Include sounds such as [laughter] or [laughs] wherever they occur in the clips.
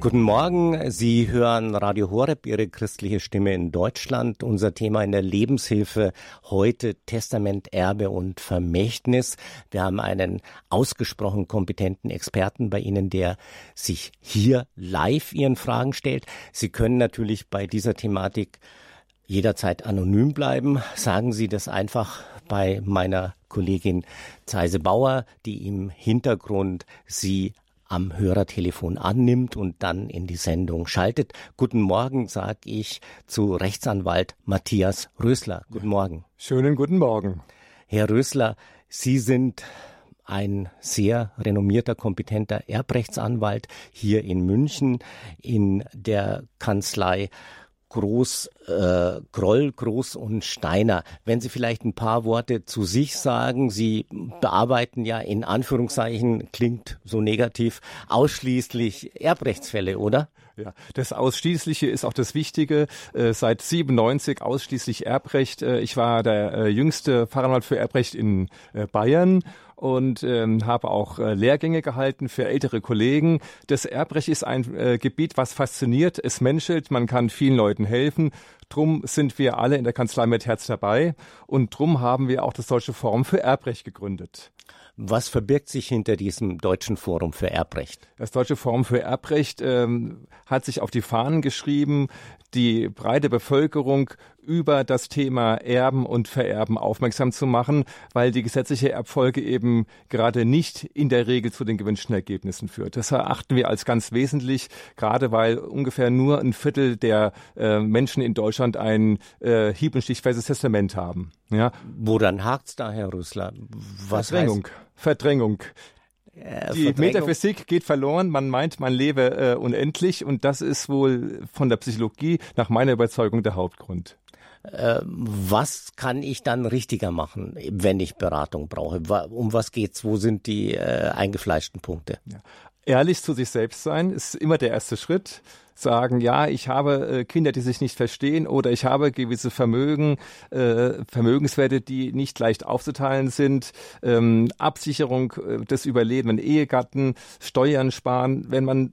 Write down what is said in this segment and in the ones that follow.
Guten Morgen, Sie hören Radio Horeb, Ihre christliche Stimme in Deutschland. Unser Thema in der Lebenshilfe heute Testament, Erbe und Vermächtnis. Wir haben einen ausgesprochen kompetenten Experten bei Ihnen, der sich hier live Ihren Fragen stellt. Sie können natürlich bei dieser Thematik jederzeit anonym bleiben. Sagen Sie das einfach bei meiner Kollegin Zeise Bauer, die im Hintergrund Sie am Hörertelefon annimmt und dann in die Sendung schaltet. Guten Morgen, sag ich zu Rechtsanwalt Matthias Rösler. Guten Morgen. Schönen guten Morgen. Herr Rösler, Sie sind ein sehr renommierter, kompetenter Erbrechtsanwalt hier in München in der Kanzlei Groß, äh, Groll, Groß und Steiner. Wenn Sie vielleicht ein paar Worte zu sich sagen. Sie bearbeiten ja in Anführungszeichen, klingt so negativ, ausschließlich Erbrechtsfälle, oder? Ja, das Ausschließliche ist auch das Wichtige. Äh, seit 97 ausschließlich Erbrecht. Äh, ich war der äh, jüngste Fachanwalt für Erbrecht in Bayern und ähm, habe auch äh, Lehrgänge gehalten für ältere Kollegen. Das Erbrecht ist ein äh, Gebiet, was fasziniert, es menschelt, man kann vielen Leuten helfen. Drum sind wir alle in der Kanzlei mit Herz dabei und drum haben wir auch das Deutsche Forum für Erbrecht gegründet. Was verbirgt sich hinter diesem Deutschen Forum für Erbrecht? Das Deutsche Forum für Erbrecht ähm, hat sich auf die Fahnen geschrieben, die breite Bevölkerung über das Thema Erben und Vererben aufmerksam zu machen, weil die gesetzliche Erbfolge eben gerade nicht in der Regel zu den gewünschten Ergebnissen führt. Das erachten wir als ganz wesentlich, gerade weil ungefähr nur ein Viertel der äh, Menschen in Deutschland ein äh, hieb- und stichfestes Testament haben. Ja. Woran hakt's da, Herr Rüssler? Was Verdrängung. Heißt? Verdrängung. Äh, die Metaphysik geht verloren, man meint, man lebe äh, unendlich und das ist wohl von der Psychologie nach meiner Überzeugung der Hauptgrund. Äh, was kann ich dann richtiger machen, wenn ich Beratung brauche? Um was geht's? Wo sind die äh, eingefleischten Punkte? Ja. Ehrlich zu sich selbst sein ist immer der erste Schritt. Sagen, ja, ich habe äh, Kinder, die sich nicht verstehen oder ich habe gewisse Vermögen, äh, Vermögenswerte, die nicht leicht aufzuteilen sind, ähm, Absicherung äh, des überlebenden Ehegatten, Steuern sparen, wenn man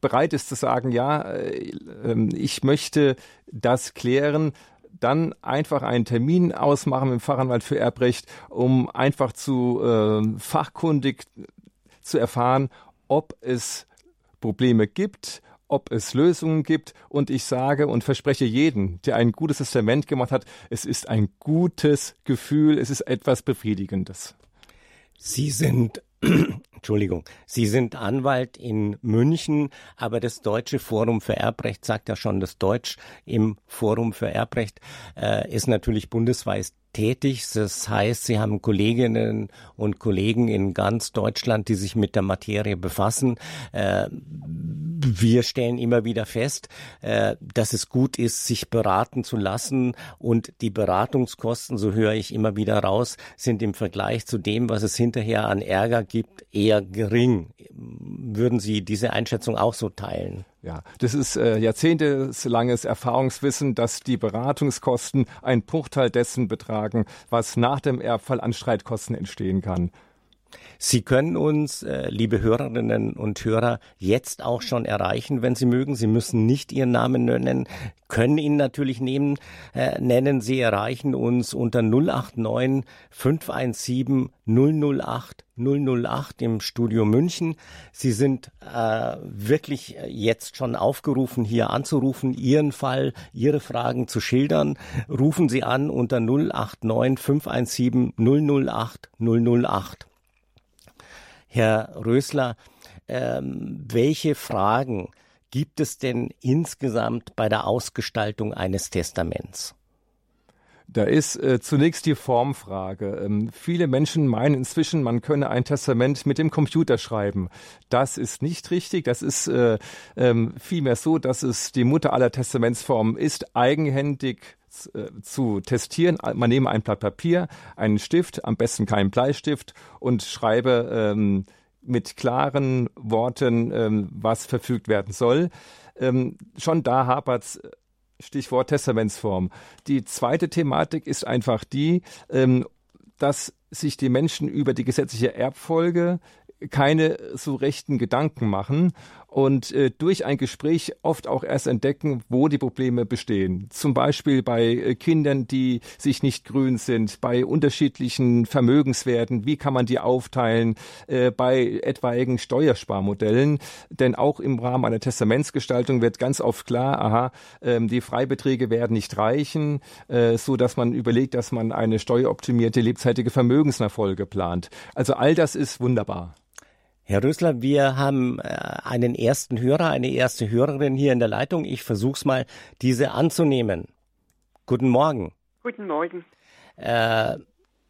bereit ist zu sagen, ja, äh, ähm, ich möchte das klären, dann einfach einen Termin ausmachen dem Fachanwalt für Erbrecht, um einfach zu äh, fachkundig zu erfahren, ob es Probleme gibt, ob es Lösungen gibt. Und ich sage und verspreche jeden, der ein gutes Testament gemacht hat, es ist ein gutes Gefühl, es ist etwas Befriedigendes. Sie sind [clears throat] Entschuldigung, Sie sind Anwalt in München, aber das Deutsche Forum für Erbrecht sagt ja schon, das Deutsch im Forum für Erbrecht äh, ist natürlich bundesweit tätig. Das heißt, Sie haben Kolleginnen und Kollegen in ganz Deutschland, die sich mit der Materie befassen. Äh, wir stellen immer wieder fest, äh, dass es gut ist, sich beraten zu lassen und die Beratungskosten, so höre ich immer wieder raus, sind im Vergleich zu dem, was es hinterher an Ärger gibt, eher gering. Würden Sie diese Einschätzung auch so teilen? Ja, das ist äh, jahrzehntelanges Erfahrungswissen, dass die Beratungskosten ein Bruchteil dessen betragen, was nach dem Erbfall an Streitkosten entstehen kann. Sie können uns, äh, liebe Hörerinnen und Hörer, jetzt auch schon erreichen, wenn Sie mögen. Sie müssen nicht Ihren Namen nennen, können ihn natürlich nehmen, äh, nennen. Sie erreichen uns unter 089 517 008 008 im Studio München. Sie sind äh, wirklich jetzt schon aufgerufen, hier anzurufen, Ihren Fall, Ihre Fragen zu schildern. Rufen Sie an unter 089 517 008 008. Herr Rösler, ähm, welche Fragen gibt es denn insgesamt bei der Ausgestaltung eines Testaments? Da ist äh, zunächst die Formfrage. Ähm, viele Menschen meinen inzwischen, man könne ein Testament mit dem Computer schreiben. Das ist nicht richtig. Das ist äh, ähm, vielmehr so, dass es die Mutter aller Testamentsformen ist, eigenhändig zu testieren. Man nehme ein Blatt Papier, einen Stift, am besten keinen Bleistift und schreibe ähm, mit klaren Worten, ähm, was verfügt werden soll. Ähm, schon da hapert's. Äh, Stichwort Testamentsform. Die zweite Thematik ist einfach die, ähm, dass sich die Menschen über die gesetzliche Erbfolge keine so rechten Gedanken machen und äh, durch ein Gespräch oft auch erst entdecken, wo die Probleme bestehen. Zum Beispiel bei äh, Kindern, die sich nicht grün sind, bei unterschiedlichen Vermögenswerten, wie kann man die aufteilen, äh, bei etwaigen Steuersparmodellen. Denn auch im Rahmen einer Testamentsgestaltung wird ganz oft klar, aha, ähm, die Freibeträge werden nicht reichen, äh, so dass man überlegt, dass man eine steueroptimierte lebzeitige Vermögensnachfolge plant. Also all das ist wunderbar. Herr Rösler, wir haben äh, einen ersten Hörer, eine erste Hörerin hier in der Leitung. Ich versuche es mal, diese anzunehmen. Guten Morgen. Guten Morgen. Äh,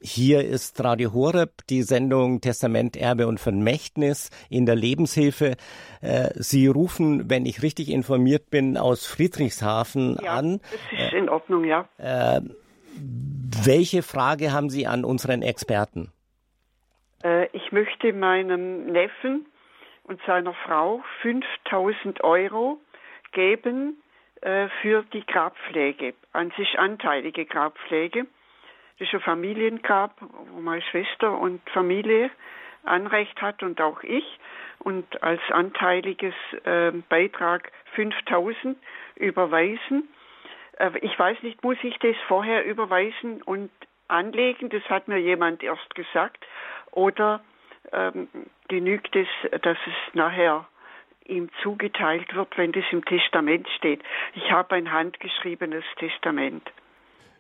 hier ist Radio Horeb, die Sendung Testament, Erbe und Vermächtnis in der Lebenshilfe. Äh, Sie rufen, wenn ich richtig informiert bin, aus Friedrichshafen ja, an. Das ist in Ordnung, ja. Äh, welche Frage haben Sie an unseren Experten? Äh, ich möchte meinem Neffen und seiner Frau 5000 Euro geben äh, für die Grabpflege, an sich anteilige Grabpflege. Das ist ein Familiengrab, wo meine Schwester und Familie Anrecht hat und auch ich. Und als anteiliges äh, Beitrag 5000 überweisen. Äh, ich weiß nicht, muss ich das vorher überweisen und anlegen? Das hat mir jemand erst gesagt. Oder ähm, genügt es, dass es nachher ihm zugeteilt wird, wenn das im Testament steht? Ich habe ein handgeschriebenes Testament.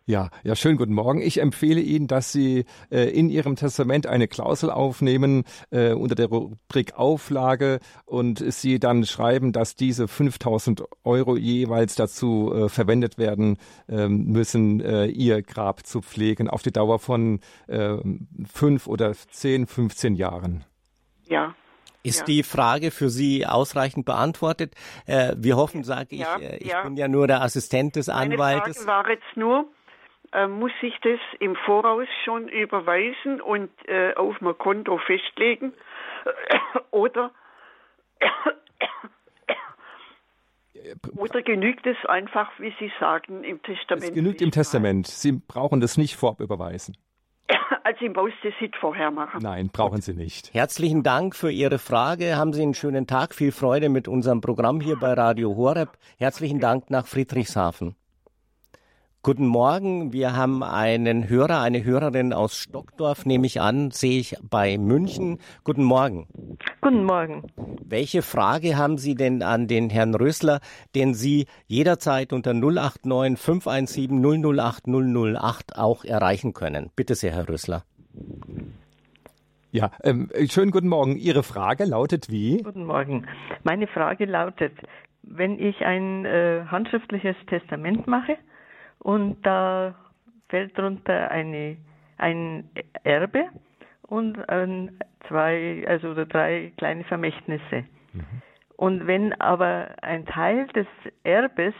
Ja, ja, schönen guten Morgen. Ich empfehle Ihnen, dass Sie äh, in Ihrem Testament eine Klausel aufnehmen äh, unter der Rubrik Auflage und Sie dann schreiben, dass diese 5000 Euro jeweils dazu äh, verwendet werden äh, müssen, äh, Ihr Grab zu pflegen auf die Dauer von äh, fünf oder zehn, 15 Jahren. Ja. Ist ja. die Frage für Sie ausreichend beantwortet? Äh, wir hoffen, sage ich, ja, äh, ich ja. bin ja nur der Assistent des Meine Anwaltes. Frage war jetzt nur, äh, muss ich das im Voraus schon überweisen und äh, auf mein Konto festlegen? [coughs] Oder, [coughs] oder genügt es einfach, wie Sie sagen, im Testament? Es genügt im Testament. Sie brauchen das nicht vorab überweisen. [coughs] Also ich muss das nicht vorher machen. Nein, brauchen Sie nicht. Herzlichen Dank für Ihre Frage. Haben Sie einen schönen Tag. Viel Freude mit unserem Programm hier bei Radio Horeb. Herzlichen Dank nach Friedrichshafen. Guten Morgen. Wir haben einen Hörer, eine Hörerin aus Stockdorf, nehme ich an, sehe ich bei München. Guten Morgen. Guten Morgen. Welche Frage haben Sie denn an den Herrn Rösler, den Sie jederzeit unter 089 517 008 008 auch erreichen können? Bitte sehr, Herr Rösler. Ja, ähm, schönen guten Morgen. Ihre Frage lautet wie? Guten Morgen. Meine Frage lautet, wenn ich ein äh, handschriftliches Testament mache, und da fällt darunter eine, ein Erbe und ein, zwei, also oder drei kleine Vermächtnisse. Mhm. Und wenn aber ein Teil des Erbes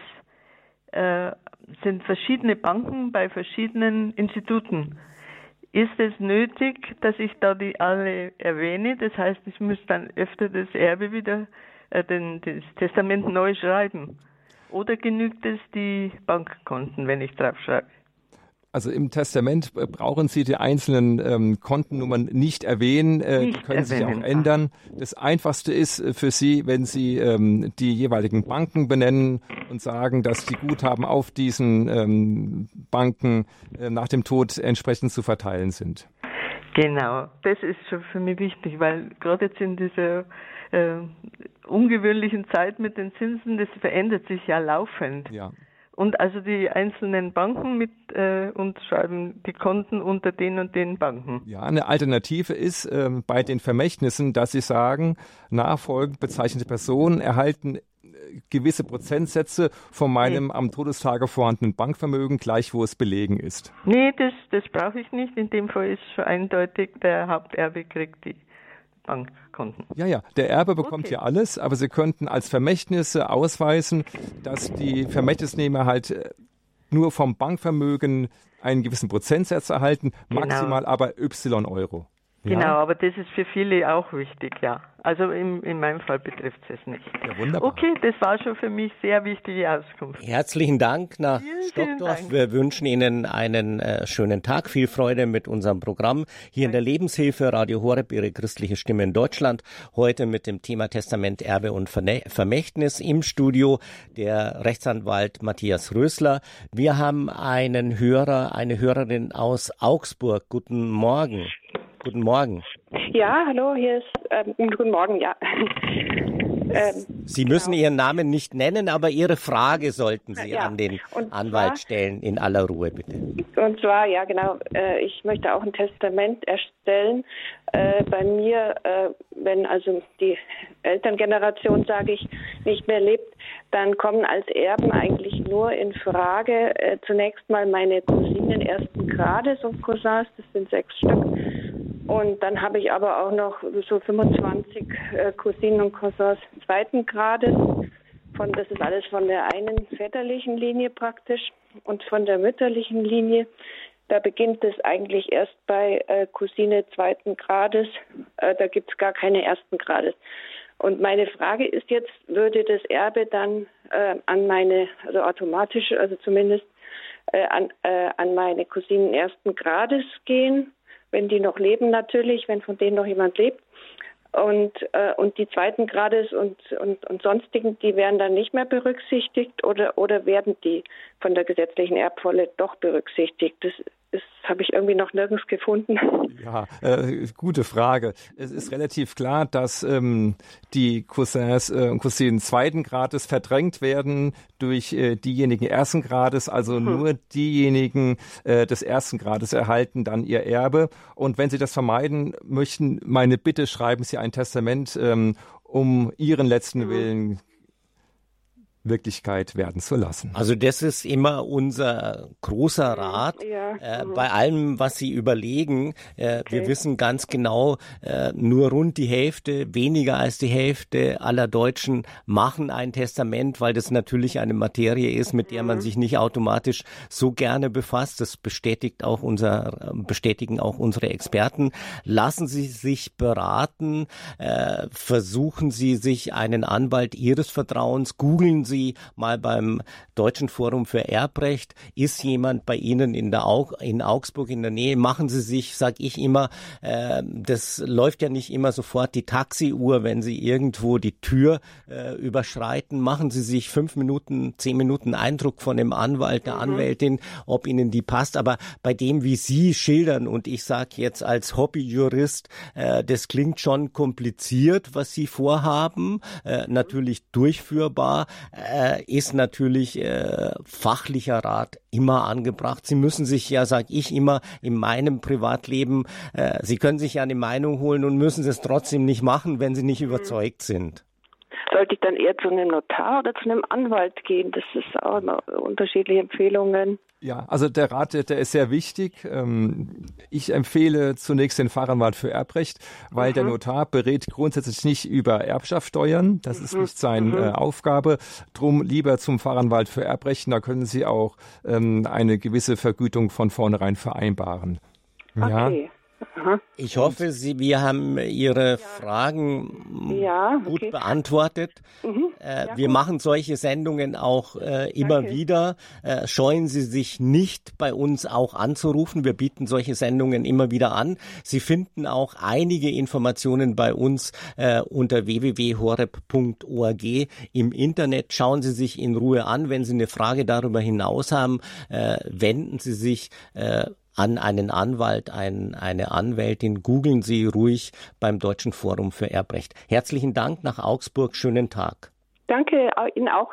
äh, sind verschiedene Banken bei verschiedenen Instituten, ist es nötig, dass ich da die alle erwähne? Das heißt, ich muss dann öfter das Erbe wieder, äh, den, das Testament neu schreiben. Oder genügt es die Bankkonten, wenn ich draufschreibe? Also im Testament brauchen Sie die einzelnen ähm, Kontennummern nicht erwähnen, äh, nicht die können sich auch ändern. Das Einfachste ist äh, für Sie, wenn Sie ähm, die jeweiligen Banken benennen und sagen, dass die Guthaben auf diesen ähm, Banken äh, nach dem Tod entsprechend zu verteilen sind. Genau, das ist schon für mich wichtig, weil gerade jetzt in dieser äh, ungewöhnlichen Zeit mit den Zinsen, das verändert sich ja laufend. Ja. Und also die einzelnen Banken mit äh, und schreiben die Konten unter den und den Banken. Ja, eine Alternative ist äh, bei den Vermächtnissen, dass sie sagen, nachfolgend bezeichnete Personen erhalten äh, gewisse Prozentsätze von meinem nee. am Todestage vorhandenen Bankvermögen, gleich wo es belegen ist. Nee, das, das brauche ich nicht. In dem Fall ist schon eindeutig, der Haupterbe kriegt die Bankkonten. Ja, ja, der Erbe bekommt okay. ja alles, aber Sie könnten als Vermächtnisse ausweisen, dass die Vermächtnisnehmer halt äh, nur vom Bankvermögen einen gewissen Prozentsatz erhalten, genau. maximal aber Y Euro. Genau, ja. aber das ist für viele auch wichtig, ja. Also in, in meinem Fall betrifft es nicht. Ja, wunderbar. Okay, das war schon für mich sehr wichtige Auskunft. Herzlichen Dank nach vielen, Stockdorf. Vielen Dank. Wir wünschen Ihnen einen äh, schönen Tag, viel Freude mit unserem Programm hier Danke. in der Lebenshilfe Radio Horeb, Ihre christliche Stimme in Deutschland. Heute mit dem Thema Testament, Erbe und Vermächtnis im Studio der Rechtsanwalt Matthias Rösler. Wir haben einen Hörer, eine Hörerin aus Augsburg. Guten Morgen. Guten Morgen. Ja, hallo, hier ist, ähm, guten Morgen, ja. [laughs] ähm, Sie müssen genau. Ihren Namen nicht nennen, aber Ihre Frage sollten Sie ja. an den und Anwalt zwar, stellen, in aller Ruhe bitte. Und zwar, ja genau, äh, ich möchte auch ein Testament erstellen. Äh, bei mir, äh, wenn also die Elterngeneration, sage ich, nicht mehr lebt, dann kommen als Erben eigentlich nur in Frage äh, zunächst mal meine Cousinen ersten Grades und Cousins, das sind sechs Stück und dann habe ich aber auch noch so 25 äh, Cousinen und Cousins zweiten Grades. Von, das ist alles von der einen väterlichen Linie praktisch und von der mütterlichen Linie. Da beginnt es eigentlich erst bei äh, Cousine zweiten Grades. Äh, da gibt es gar keine ersten Grades. Und meine Frage ist jetzt, würde das Erbe dann äh, an meine, also automatisch, also zumindest äh, an, äh, an meine Cousinen ersten Grades gehen? Wenn die noch leben natürlich, wenn von denen noch jemand lebt. Und, äh, und die zweiten Grades und, und, und sonstigen, die werden dann nicht mehr berücksichtigt oder, oder werden die von der gesetzlichen Erbvolle doch berücksichtigt? Das habe ich irgendwie noch nirgends gefunden. [laughs] Ja, äh, gute Frage. Es ist relativ klar, dass ähm, die Cousins äh, und Cousinen zweiten Grades verdrängt werden durch äh, diejenigen ersten Grades. Also hm. nur diejenigen äh, des ersten Grades erhalten dann ihr Erbe. Und wenn Sie das vermeiden möchten, meine Bitte, schreiben Sie ein Testament, ähm, um Ihren letzten hm. Willen Wirklichkeit werden zu lassen. Also das ist immer unser großer Rat ja. äh, mhm. bei allem, was Sie überlegen. Äh, okay. Wir wissen ganz genau, äh, nur rund die Hälfte, weniger als die Hälfte aller Deutschen machen ein Testament, weil das natürlich eine Materie ist, mit der man mhm. sich nicht automatisch so gerne befasst. Das bestätigt auch unser, bestätigen auch unsere Experten. Lassen Sie sich beraten, äh, versuchen Sie sich einen Anwalt Ihres Vertrauens, googeln Sie Sie mal beim Deutschen Forum für Erbrecht, ist jemand bei Ihnen in, der Aug in Augsburg in der Nähe, machen Sie sich, sag ich immer, äh, das läuft ja nicht immer sofort die Taxiuhr, wenn Sie irgendwo die Tür äh, überschreiten, machen Sie sich fünf Minuten, zehn Minuten Eindruck von dem Anwalt, der mhm. Anwältin, ob Ihnen die passt, aber bei dem, wie Sie schildern und ich sage jetzt als Hobbyjurist, äh, das klingt schon kompliziert, was Sie vorhaben, äh, natürlich durchführbar, äh, ist natürlich äh, fachlicher Rat immer angebracht. Sie müssen sich ja, sag ich immer, in meinem Privatleben, äh, Sie können sich ja eine Meinung holen und müssen es trotzdem nicht machen, wenn Sie nicht überzeugt sind. Sollte ich dann eher zu einem Notar oder zu einem Anwalt gehen? Das ist auch unterschiedliche Empfehlungen. Ja, also der Rat, der ist sehr wichtig. Ähm, ich empfehle zunächst den Fachanwalt für Erbrecht, weil mhm. der Notar berät grundsätzlich nicht über Erbschaftssteuern. Das ist mhm. nicht seine mhm. Äh, Aufgabe. Drum lieber zum Fachanwalt für Erbrecht. Da können Sie auch ähm, eine gewisse Vergütung von vornherein vereinbaren. Okay. Ja. Aha. Ich hoffe, Sie, wir haben Ihre ja. Fragen ja, gut okay. beantwortet. Mhm. Äh, wir gut. machen solche Sendungen auch äh, immer Danke. wieder. Äh, scheuen Sie sich nicht, bei uns auch anzurufen. Wir bieten solche Sendungen immer wieder an. Sie finden auch einige Informationen bei uns äh, unter www.horeb.org im Internet. Schauen Sie sich in Ruhe an. Wenn Sie eine Frage darüber hinaus haben, äh, wenden Sie sich äh, an einen Anwalt, ein, eine Anwältin. Googeln Sie ruhig beim Deutschen Forum für Erbrecht. Herzlichen Dank nach Augsburg. Schönen Tag. Danke Ihnen auch.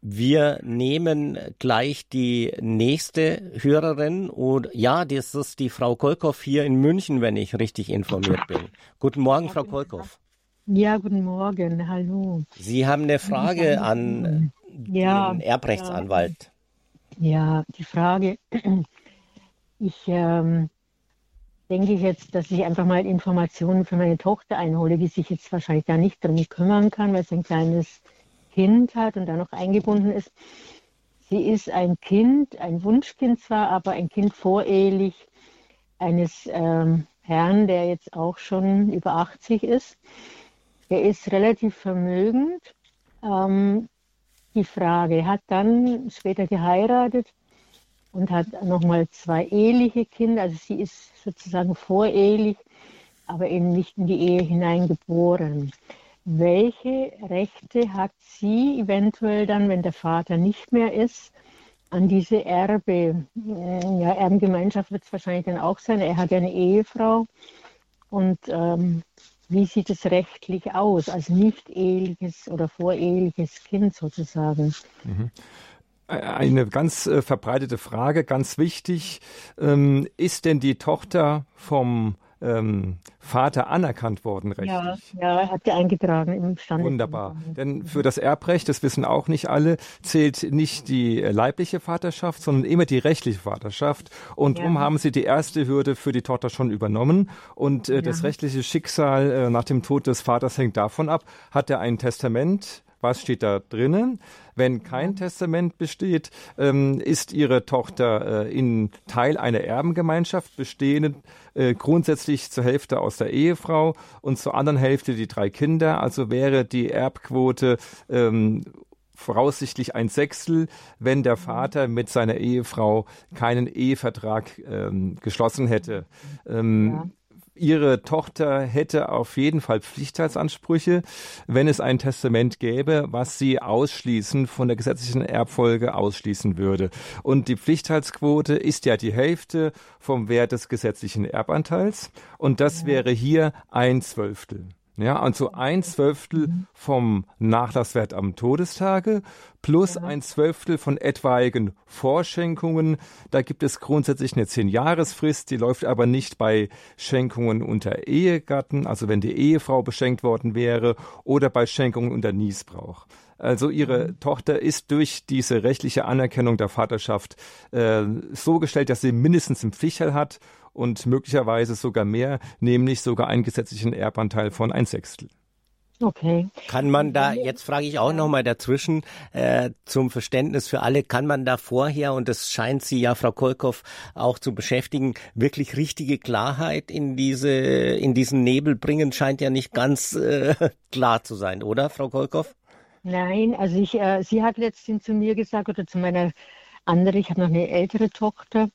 Wir nehmen gleich die nächste Hörerin und ja, das ist die Frau Kolkow hier in München, wenn ich richtig informiert bin. Guten Morgen, Frau Kolkow. Ja, guten Morgen, hallo. Sie haben eine Frage an ja, den Erbrechtsanwalt. Ja, die Frage, [clears throat] ich ähm, denke jetzt, dass ich einfach mal Informationen für meine Tochter einhole, die sich jetzt wahrscheinlich da nicht darum kümmern kann, weil sie ein kleines Kind hat und da noch eingebunden ist. Sie ist ein Kind, ein Wunschkind zwar, aber ein Kind vorehelich eines ähm, Herrn, der jetzt auch schon über 80 ist. Er ist relativ vermögend. Ähm, die Frage, hat dann später geheiratet und hat nochmal zwei eheliche Kinder. Also sie ist sozusagen vorehelich, aber eben nicht in die Ehe hineingeboren. Welche Rechte hat sie eventuell dann, wenn der Vater nicht mehr ist, an diese Erbe? Ja, Erbengemeinschaft wird es wahrscheinlich dann auch sein. Er hat ja eine Ehefrau. Und ähm, wie sieht es rechtlich aus als nicht eheliches oder voreheliches Kind sozusagen? Mhm. Eine ganz äh, verbreitete Frage, ganz wichtig. Ähm, ist denn die Tochter vom ähm, Vater anerkannt worden rechtlich. Ja, ja, er hat sie eingetragen im Stand. Wunderbar. Denn für das Erbrecht, das wissen auch nicht alle, zählt nicht die leibliche Vaterschaft, sondern immer die rechtliche Vaterschaft. Und ja. darum haben sie die erste Hürde für die Tochter schon übernommen. Und äh, ja. das rechtliche Schicksal äh, nach dem Tod des Vaters hängt davon ab, hat er ein Testament, was steht da drinnen? Wenn kein Testament besteht, ähm, ist ihre Tochter äh, in Teil einer Erbengemeinschaft bestehend, äh, grundsätzlich zur Hälfte aus der Ehefrau und zur anderen Hälfte die drei Kinder. Also wäre die Erbquote ähm, voraussichtlich ein Sechstel, wenn der Vater mit seiner Ehefrau keinen Ehevertrag ähm, geschlossen hätte. Ähm, ja ihre Tochter hätte auf jeden Fall Pflichtteilsansprüche, wenn es ein Testament gäbe, was sie ausschließen von der gesetzlichen Erbfolge ausschließen würde. Und die Pflichtteilsquote ist ja die Hälfte vom Wert des gesetzlichen Erbanteils und das wäre hier ein Zwölftel. Ja, also ein Zwölftel mhm. vom Nachlasswert am Todestage plus ja. ein Zwölftel von etwaigen Vorschenkungen. Da gibt es grundsätzlich eine Zehn-Jahresfrist, die läuft aber nicht bei Schenkungen unter Ehegatten, also wenn die Ehefrau beschenkt worden wäre, oder bei Schenkungen unter Niesbrauch. Also ihre mhm. Tochter ist durch diese rechtliche Anerkennung der Vaterschaft äh, so gestellt, dass sie mindestens einen Pflichtteil hat und möglicherweise sogar mehr, nämlich sogar einen gesetzlichen Erbanteil von ein Sechstel. Okay. Kann man da, jetzt frage ich auch nochmal dazwischen, äh, zum Verständnis für alle, kann man da vorher, und das scheint Sie ja, Frau Kolkow, auch zu beschäftigen, wirklich richtige Klarheit in diese, in diesen Nebel bringen, scheint ja nicht ganz äh, [laughs] klar zu sein, oder, Frau Kolkow? Nein, also ich, äh, sie hat letztens zu mir gesagt, oder zu meiner anderen, ich habe noch eine ältere Tochter,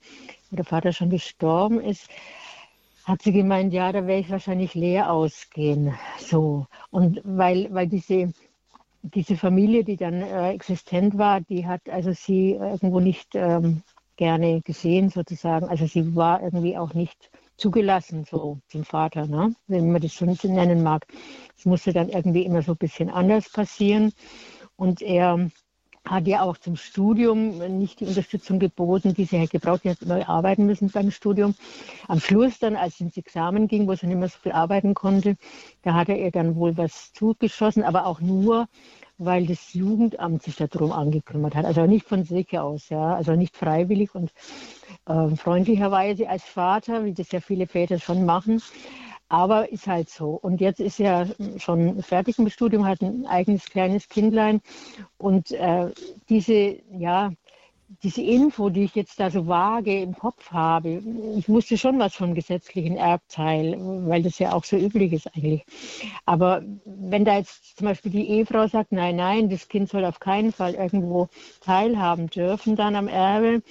der Vater schon gestorben ist, hat sie gemeint, ja, da werde ich wahrscheinlich leer ausgehen. So. Und weil, weil diese, diese Familie, die dann äh, existent war, die hat also sie irgendwo nicht ähm, gerne gesehen, sozusagen. Also sie war irgendwie auch nicht zugelassen, so zum Vater, ne? wenn man das schon nennen mag. Es musste dann irgendwie immer so ein bisschen anders passieren. Und er hat ja auch zum Studium nicht die Unterstützung geboten, die sie hätte gebraucht. Sie hat neu arbeiten müssen beim Studium. Am Schluss dann, als sie ins Examen ging, wo sie nicht mehr so viel arbeiten konnte, da hat er ihr dann wohl was zugeschossen, aber auch nur, weil das Jugendamt sich darum angekümmert hat. Also nicht von sich aus, ja, also nicht freiwillig und äh, freundlicherweise als Vater, wie das ja viele Väter schon machen. Aber ist halt so. Und jetzt ist er schon fertig im Studium, hat ein eigenes kleines Kindlein. Und äh, diese, ja, diese Info, die ich jetzt da so vage im Kopf habe, ich wusste schon was vom gesetzlichen Erbteil, weil das ja auch so üblich ist eigentlich. Aber wenn da jetzt zum Beispiel die Ehefrau sagt, nein, nein, das Kind soll auf keinen Fall irgendwo teilhaben dürfen dann am Erbe,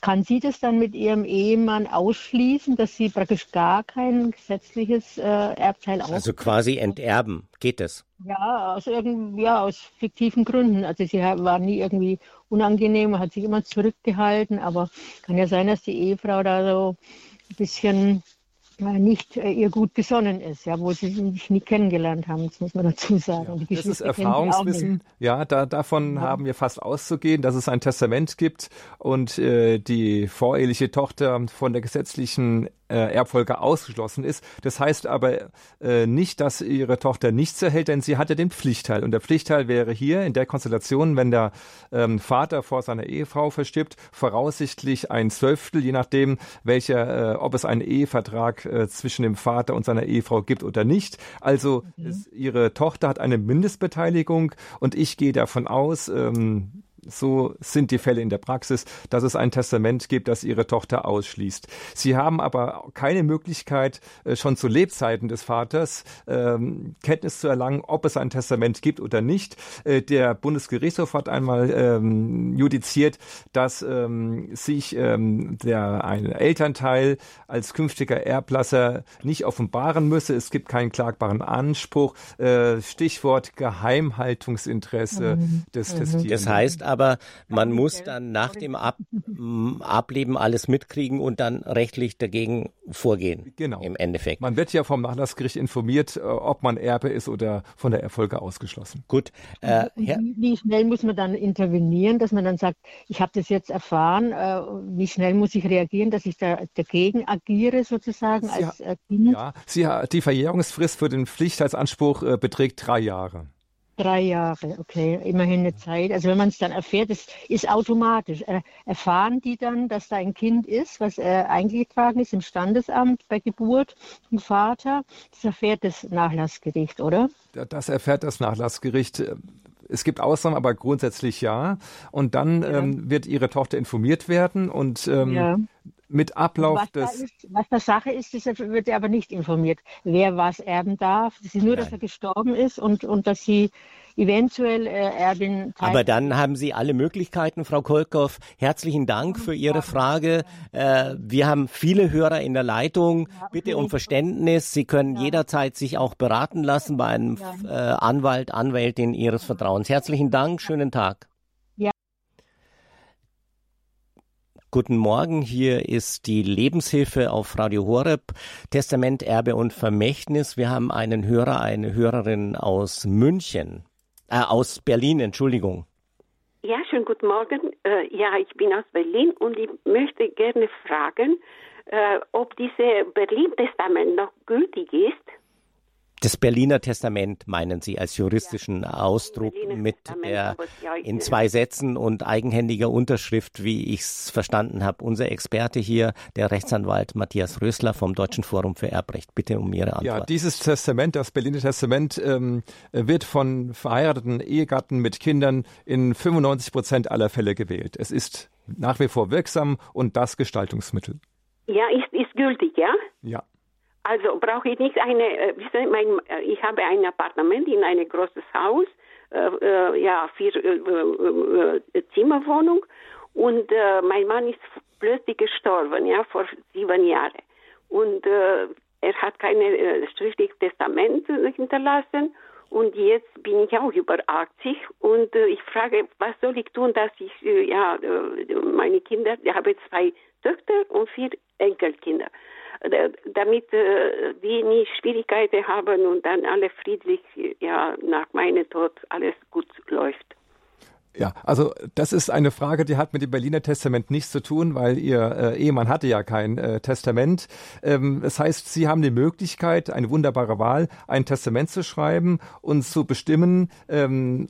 kann sie das dann mit ihrem Ehemann ausschließen, dass sie praktisch gar kein gesetzliches äh, Erbteil ausschließen? Also quasi enterben, geht das? Ja, aus, irgend, ja, aus fiktiven Gründen. Also sie war nie irgendwie unangenehm, hat sich immer zurückgehalten, aber kann ja sein, dass die Ehefrau da so ein bisschen nicht äh, ihr gut gesonnen ist, ja, wo sie sich nie kennengelernt haben, das muss man dazu sagen. Ja, das ist Erfahrungswissen, ja, da, davon ja. haben wir fast auszugehen, dass es ein Testament gibt und äh, die voreheliche Tochter von der gesetzlichen äh, Erbfolge ausgeschlossen ist. Das heißt aber äh, nicht, dass ihre Tochter nichts erhält, denn sie hatte den Pflichtteil. Und der Pflichtteil wäre hier in der Konstellation, wenn der ähm, Vater vor seiner Ehefrau verstirbt, voraussichtlich ein Zwölftel, je nachdem, welcher, äh, ob es einen Ehevertrag äh, zwischen dem Vater und seiner Ehefrau gibt oder nicht. Also mhm. es, ihre Tochter hat eine Mindestbeteiligung und ich gehe davon aus, ähm, so sind die Fälle in der Praxis, dass es ein Testament gibt, das ihre Tochter ausschließt. Sie haben aber keine Möglichkeit, äh, schon zu Lebzeiten des Vaters ähm, Kenntnis zu erlangen, ob es ein Testament gibt oder nicht. Äh, der Bundesgerichtshof hat einmal ähm, judiziert, dass ähm, sich ähm, der ein Elternteil als künftiger Erblasser nicht offenbaren müsse. Es gibt keinen klagbaren Anspruch. Äh, Stichwort Geheimhaltungsinteresse mhm. des mhm. Testierenden. Das heißt aber, man muss dann nach dem Ab Ableben alles mitkriegen und dann rechtlich dagegen vorgehen. Genau. Im Endeffekt. Man wird ja vom Nachlassgericht informiert, äh, ob man Erbe ist oder von der Erfolge ausgeschlossen. Gut. Äh, wie, schnell muss man dann intervenieren, dass man dann sagt, ich habe das jetzt erfahren, äh, wie schnell muss ich reagieren, dass ich da dagegen agiere sozusagen Sie als Kind? Ja, Sie, die Verjährungsfrist für den Pflichtheitsanspruch äh, beträgt drei Jahre. Drei Jahre, okay, immerhin eine Zeit. Also wenn man es dann erfährt, es ist automatisch. erfahren die dann, dass da ein Kind ist, was äh, eingetragen ist im Standesamt bei Geburt vom Vater? Das erfährt das Nachlassgericht, oder? Das erfährt das Nachlassgericht. Es gibt Ausnahmen, aber grundsätzlich ja. Und dann ja. ähm, wird ihre Tochter informiert werden und ähm, ja mit Ablauf was des. Da ist, was der Sache ist, ist, wird er aber nicht informiert, wer was erben darf. Es ist nur, Nein. dass er gestorben ist und, und dass sie eventuell äh, Erbin. Aber dann haben Sie alle Möglichkeiten, Frau Kolkow. Herzlichen Dank für Ihre Frage. Äh, wir haben viele Hörer in der Leitung. Bitte um Verständnis. Sie können ja. jederzeit sich auch beraten lassen bei einem ja. äh, Anwalt, Anwältin Ihres Vertrauens. Herzlichen Dank. Schönen Tag. Guten Morgen, hier ist die Lebenshilfe auf Radio Horeb, Testament, Erbe und Vermächtnis. Wir haben einen Hörer, eine Hörerin aus München, äh, aus Berlin, Entschuldigung. Ja, schönen guten Morgen. Äh, ja, ich bin aus Berlin und ich möchte gerne fragen, äh, ob dieses Berlin-Testament noch gültig ist. Das Berliner Testament meinen Sie als juristischen ja, Ausdruck mit der in zwei Sätzen und eigenhändiger Unterschrift, wie ich es verstanden habe. Unser Experte hier, der Rechtsanwalt Matthias Rösler vom Deutschen Forum für Erbrecht. Bitte um Ihre Antwort. Ja, dieses Testament, das Berliner Testament, ähm, wird von verheirateten Ehegatten mit Kindern in 95 Prozent aller Fälle gewählt. Es ist nach wie vor wirksam und das Gestaltungsmittel. Ja, ist, ist gültig, ja? Ja. Also brauche ich nicht eine, äh, äh, ich habe ein Appartement in einem großes Haus, äh, ja, vier Zimmerwohnung und mein Mann ist plötzlich gestorben, ja, vor sieben Jahren. Und er hat keine äh, schriftliche Testament hinterlassen und jetzt bin ich auch über 80 und ich frage, was soll ich tun, dass ich, ja, meine Kinder, ich habe zwei Töchter und vier Enkelkinder damit äh, die nicht Schwierigkeiten haben und dann alle friedlich ja nach meinem Tod alles gut läuft. Ja, also das ist eine Frage, die hat mit dem Berliner Testament nichts zu tun, weil ihr äh, Ehemann hatte ja kein äh, Testament. Ähm, das heißt, Sie haben die Möglichkeit, eine wunderbare Wahl, ein Testament zu schreiben und zu bestimmen, ähm,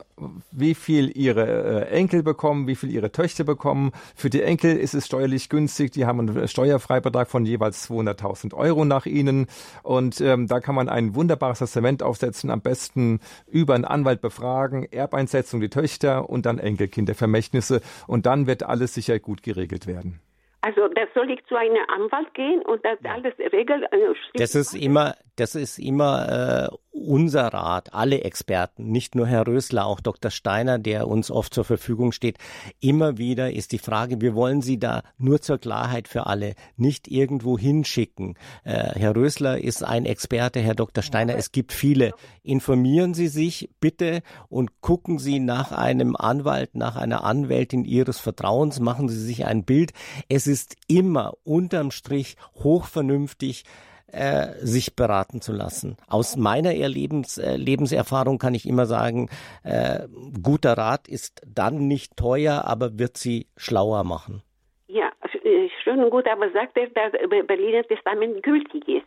wie viel Ihre äh, Enkel bekommen, wie viel Ihre Töchter bekommen. Für die Enkel ist es steuerlich günstig. Die haben einen Steuerfreibetrag von jeweils 200.000 Euro nach Ihnen. Und ähm, da kann man ein wunderbares Testament aufsetzen, am besten über einen Anwalt befragen, Erbeinsetzung die Töchter und dann Enkelkindervermächtnisse und dann wird alles sicher gut geregelt werden. Also da soll ich zu einem Anwalt gehen und das alles regeln. Also das ist immer, das ist immer äh, unser Rat, alle Experten, nicht nur Herr Rösler, auch Dr. Steiner, der uns oft zur Verfügung steht. Immer wieder ist die Frage, wir wollen Sie da nur zur Klarheit für alle nicht irgendwo hinschicken. Äh, Herr Rösler ist ein Experte, Herr Dr. Steiner, es gibt viele. Informieren Sie sich bitte und gucken Sie nach einem Anwalt, nach einer Anwältin Ihres Vertrauens, machen Sie sich ein Bild. Es ist immer unterm Strich hochvernünftig, äh, sich beraten zu lassen. Aus meiner Lebens, äh, Lebenserfahrung kann ich immer sagen, äh, guter Rat ist dann nicht teuer, aber wird sie schlauer machen. Ja, äh, schön und gut, aber sagt er, dass Berliner Testament gültig ist?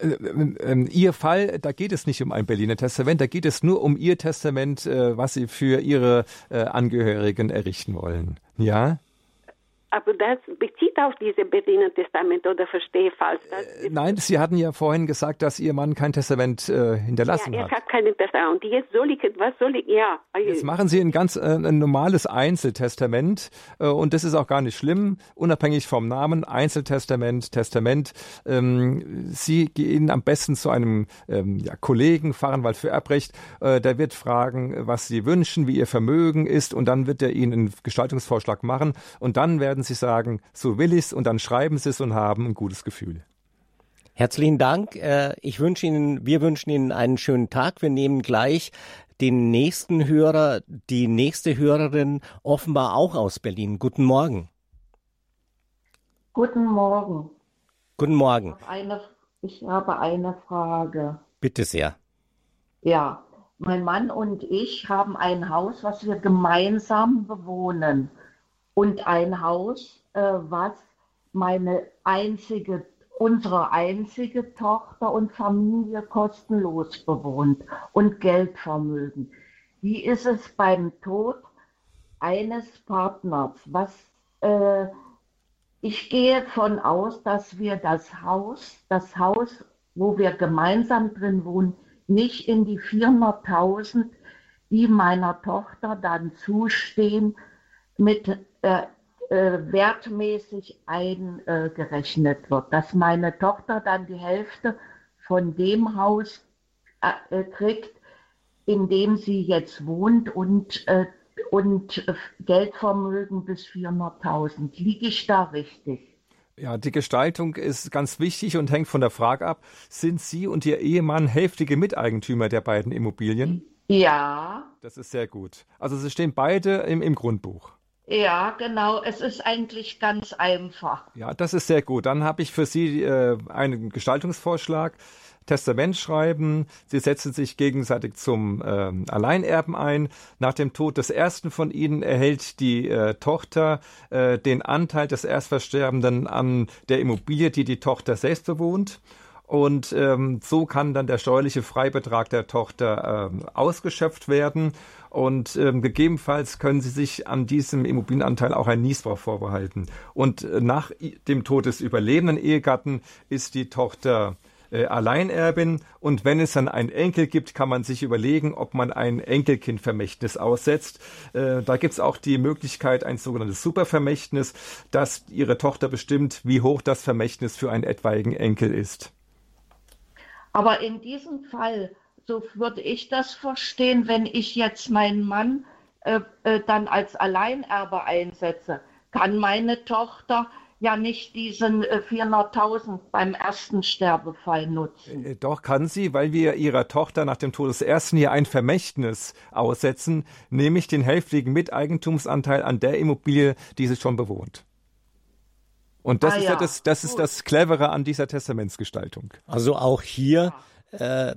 Äh, äh, ihr Fall, da geht es nicht um ein Berliner Testament, da geht es nur um Ihr Testament, was Sie für Ihre Angehörigen errichten wollen. Ja? Aber das bezieht auf diese Berliner Testament oder verstehe falsch. Äh, nein, Sie hatten ja vorhin gesagt, dass Ihr Mann kein Testament äh, hinterlassen ja, hat. er hat kein Testament. Und jetzt soll ich, was soll ich, ja. Jetzt machen Sie ein ganz äh, ein normales Einzeltestament äh, und das ist auch gar nicht schlimm, unabhängig vom Namen, Einzeltestament, Testament. Ähm, Sie gehen am besten zu einem ähm, ja, Kollegen, Fahrenwald für Erbrecht, äh, der wird fragen, was Sie wünschen, wie Ihr Vermögen ist und dann wird er Ihnen einen Gestaltungsvorschlag machen und dann werden werden Sie sagen, so will ich's und dann schreiben Sie es und haben ein gutes Gefühl. Herzlichen Dank. Äh, ich wünsche Ihnen, wir wünschen Ihnen einen schönen Tag. Wir nehmen gleich den nächsten Hörer, die nächste Hörerin offenbar auch aus Berlin. Guten Morgen. Guten Morgen. Guten Morgen. Ich habe eine, ich habe eine Frage. Bitte sehr. Ja, mein Mann und ich haben ein Haus, was wir gemeinsam bewohnen und ein Haus, äh, was meine einzige, unsere einzige Tochter und Familie kostenlos bewohnt und Geldvermögen. Wie ist es beim Tod eines Partners? Was äh, ich gehe von aus, dass wir das Haus, das Haus, wo wir gemeinsam drin wohnen, nicht in die 400.000, die meiner Tochter dann zustehen, mit äh, äh, wertmäßig eingerechnet wird, dass meine Tochter dann die Hälfte von dem Haus äh, kriegt, in dem sie jetzt wohnt und, äh, und Geldvermögen bis 400.000. Liege ich da richtig? Ja, die Gestaltung ist ganz wichtig und hängt von der Frage ab, sind Sie und Ihr Ehemann hälftige Miteigentümer der beiden Immobilien? Ja. Das ist sehr gut. Also Sie stehen beide im, im Grundbuch. Ja, genau. Es ist eigentlich ganz einfach. Ja, das ist sehr gut. Dann habe ich für Sie äh, einen Gestaltungsvorschlag. Testament schreiben. Sie setzen sich gegenseitig zum äh, Alleinerben ein. Nach dem Tod des ersten von ihnen erhält die äh, Tochter äh, den Anteil des Erstversterbenden an der Immobilie, die die Tochter selbst bewohnt. Und ähm, so kann dann der steuerliche Freibetrag der Tochter ähm, ausgeschöpft werden. Und ähm, gegebenenfalls können Sie sich an diesem Immobilienanteil auch ein Niesbrauch vorbehalten. Und äh, nach dem Tod des überlebenden Ehegatten ist die Tochter äh, Alleinerbin und wenn es dann einen Enkel gibt, kann man sich überlegen, ob man ein Enkelkindvermächtnis aussetzt. Äh, da gibt es auch die Möglichkeit, ein sogenanntes Supervermächtnis, dass ihre Tochter bestimmt, wie hoch das Vermächtnis für einen etwaigen Enkel ist. Aber in diesem Fall, so würde ich das verstehen, wenn ich jetzt meinen Mann äh, äh, dann als Alleinerbe einsetze, kann meine Tochter ja nicht diesen 400.000 äh, beim ersten Sterbefall nutzen. Äh, doch kann sie, weil wir ihrer Tochter nach dem Tod des ersten hier ein Vermächtnis aussetzen, nämlich den hälftigen Miteigentumsanteil an der Immobilie, die sie schon bewohnt. Und das ah, ist ja, das, das ist das Clevere an dieser Testamentsgestaltung. Also auch hier äh,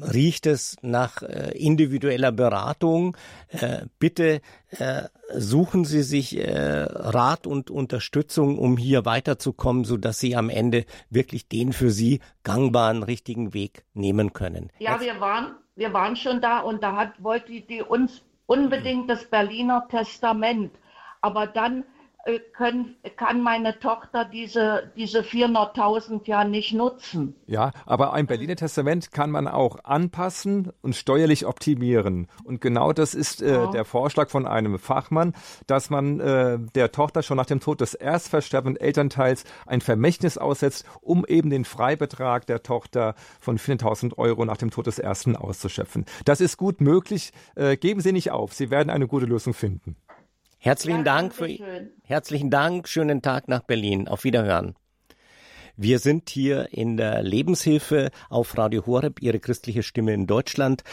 riecht es nach äh, individueller Beratung. Äh, bitte äh, suchen Sie sich äh, Rat und Unterstützung, um hier weiterzukommen, so dass Sie am Ende wirklich den für Sie gangbaren richtigen Weg nehmen können. Ja, wir waren, wir waren schon da und da hat, wollte die uns unbedingt das Berliner Testament. Aber dann können, kann meine Tochter diese, diese 400.000 ja nicht nutzen. Ja, aber ein Berliner Testament kann man auch anpassen und steuerlich optimieren. Und genau das ist äh, ja. der Vorschlag von einem Fachmann, dass man äh, der Tochter schon nach dem Tod des erstversterbenden Elternteils ein Vermächtnis aussetzt, um eben den Freibetrag der Tochter von 4.000 Euro nach dem Tod des ersten auszuschöpfen. Das ist gut möglich. Äh, geben Sie nicht auf. Sie werden eine gute Lösung finden. Herzlichen ja, Dank für schön. herzlichen Dank, schönen Tag nach Berlin. Auf Wiederhören. Wir sind hier in der Lebenshilfe auf Radio Horeb, Ihre christliche Stimme in Deutschland.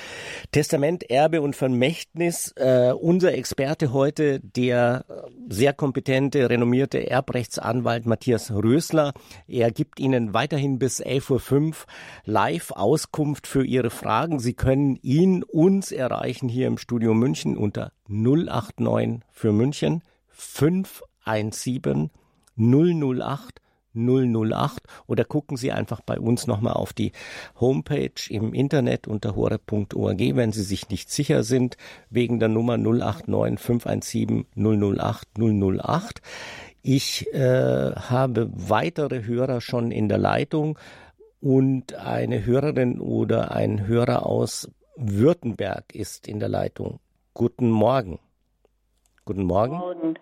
Testament, Erbe und Vermächtnis. Äh, unser Experte heute, der sehr kompetente, renommierte Erbrechtsanwalt Matthias Rösler. Er gibt Ihnen weiterhin bis 11.05 Uhr live Auskunft für Ihre Fragen. Sie können ihn, uns erreichen hier im Studio München unter 089 für München 517 008 008 oder gucken Sie einfach bei uns nochmal auf die Homepage im Internet unter hore.org, wenn Sie sich nicht sicher sind, wegen der Nummer 089 517 008 008. Ich äh, habe weitere Hörer schon in der Leitung und eine Hörerin oder ein Hörer aus Württemberg ist in der Leitung. Guten Morgen. Guten Morgen. Morgen.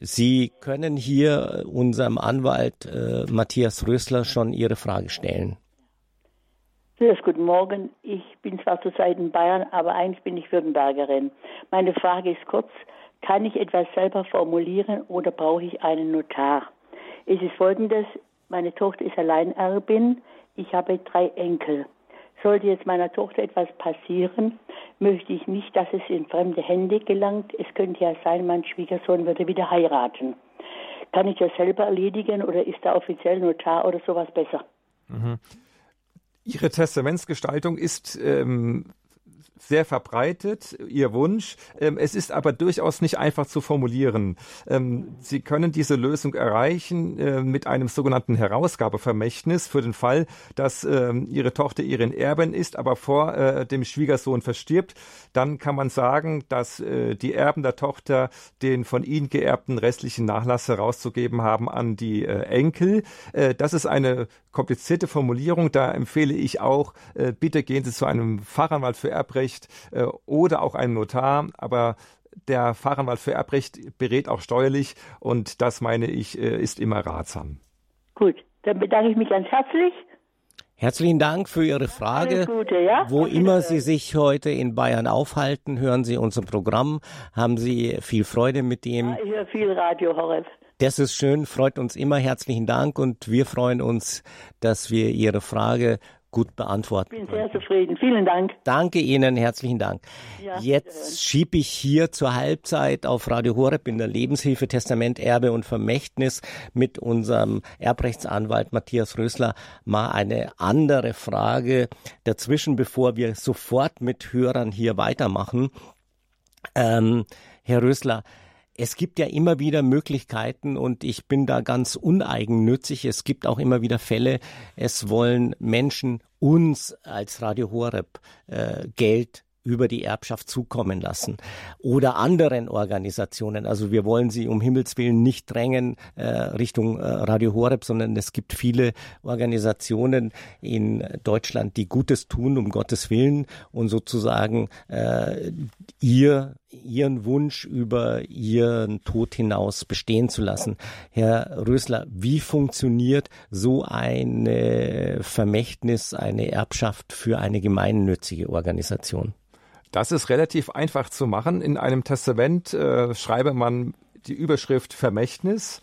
Sie können hier unserem Anwalt äh, Matthias Rösler schon Ihre Frage stellen. Grüß, guten Morgen. Ich bin zwar zurzeit in Bayern, aber eigentlich bin ich Württembergerin. Meine Frage ist kurz, kann ich etwas selber formulieren oder brauche ich einen Notar? Es ist folgendes, meine Tochter ist Alleinerbin, ich habe drei Enkel. Sollte jetzt meiner Tochter etwas passieren, möchte ich nicht, dass es in fremde Hände gelangt. Es könnte ja sein, mein Schwiegersohn würde wieder heiraten. Kann ich das selber erledigen oder ist da offiziell Notar oder sowas besser? Mhm. Ihre Testamentsgestaltung ist ähm, sehr verbreitet, Ihr Wunsch. Ähm, es ist aber durchaus nicht einfach zu formulieren. Ähm, Sie können diese Lösung erreichen äh, mit einem sogenannten Herausgabevermächtnis für den Fall, dass ähm, Ihre Tochter Ihren Erben ist, aber vor äh, dem Schwiegersohn verstirbt. Dann kann man sagen, dass äh, die Erben der Tochter den von ihnen geerbten restlichen Nachlass herauszugeben haben an die Enkel. Das ist eine komplizierte Formulierung. Da empfehle ich auch, bitte gehen Sie zu einem Fachanwalt für Erbrecht Erbrecht äh, oder auch einem Notar, aber der Fachanwalt für Erbrecht berät auch steuerlich und das meine ich äh, ist immer ratsam. Gut, dann bedanke ich mich ganz herzlich. Herzlichen Dank für Ihre Frage. Gute, ja? Wo immer Sie sich heute in Bayern aufhalten, hören Sie unser Programm. Haben Sie viel Freude mit dem? Ja, ich höre viel Radio Horeb. Das ist schön, freut uns immer. Herzlichen Dank und wir freuen uns, dass wir Ihre Frage gut beantworten. Ich bin sehr zufrieden. Vielen Dank. Danke Ihnen, herzlichen Dank. Ja, Jetzt schiebe ich hier zur Halbzeit auf Radio Horeb in der Lebenshilfe Testament, Erbe und Vermächtnis mit unserem Erbrechtsanwalt Matthias Rösler mal eine andere Frage dazwischen, bevor wir sofort mit Hörern hier weitermachen. Ähm, Herr Rösler, es gibt ja immer wieder Möglichkeiten und ich bin da ganz uneigennützig. Es gibt auch immer wieder Fälle, es wollen Menschen uns als Radio Horeb äh, Geld über die Erbschaft zukommen lassen oder anderen Organisationen. Also wir wollen sie um Himmels Willen nicht drängen äh, Richtung äh, Radio Horeb, sondern es gibt viele Organisationen in Deutschland, die Gutes tun um Gottes Willen und sozusagen äh, ihr Ihren Wunsch über Ihren Tod hinaus bestehen zu lassen. Herr Rösler, wie funktioniert so eine Vermächtnis, eine Erbschaft für eine gemeinnützige Organisation? Das ist relativ einfach zu machen. In einem Testament äh, schreibe man die Überschrift Vermächtnis,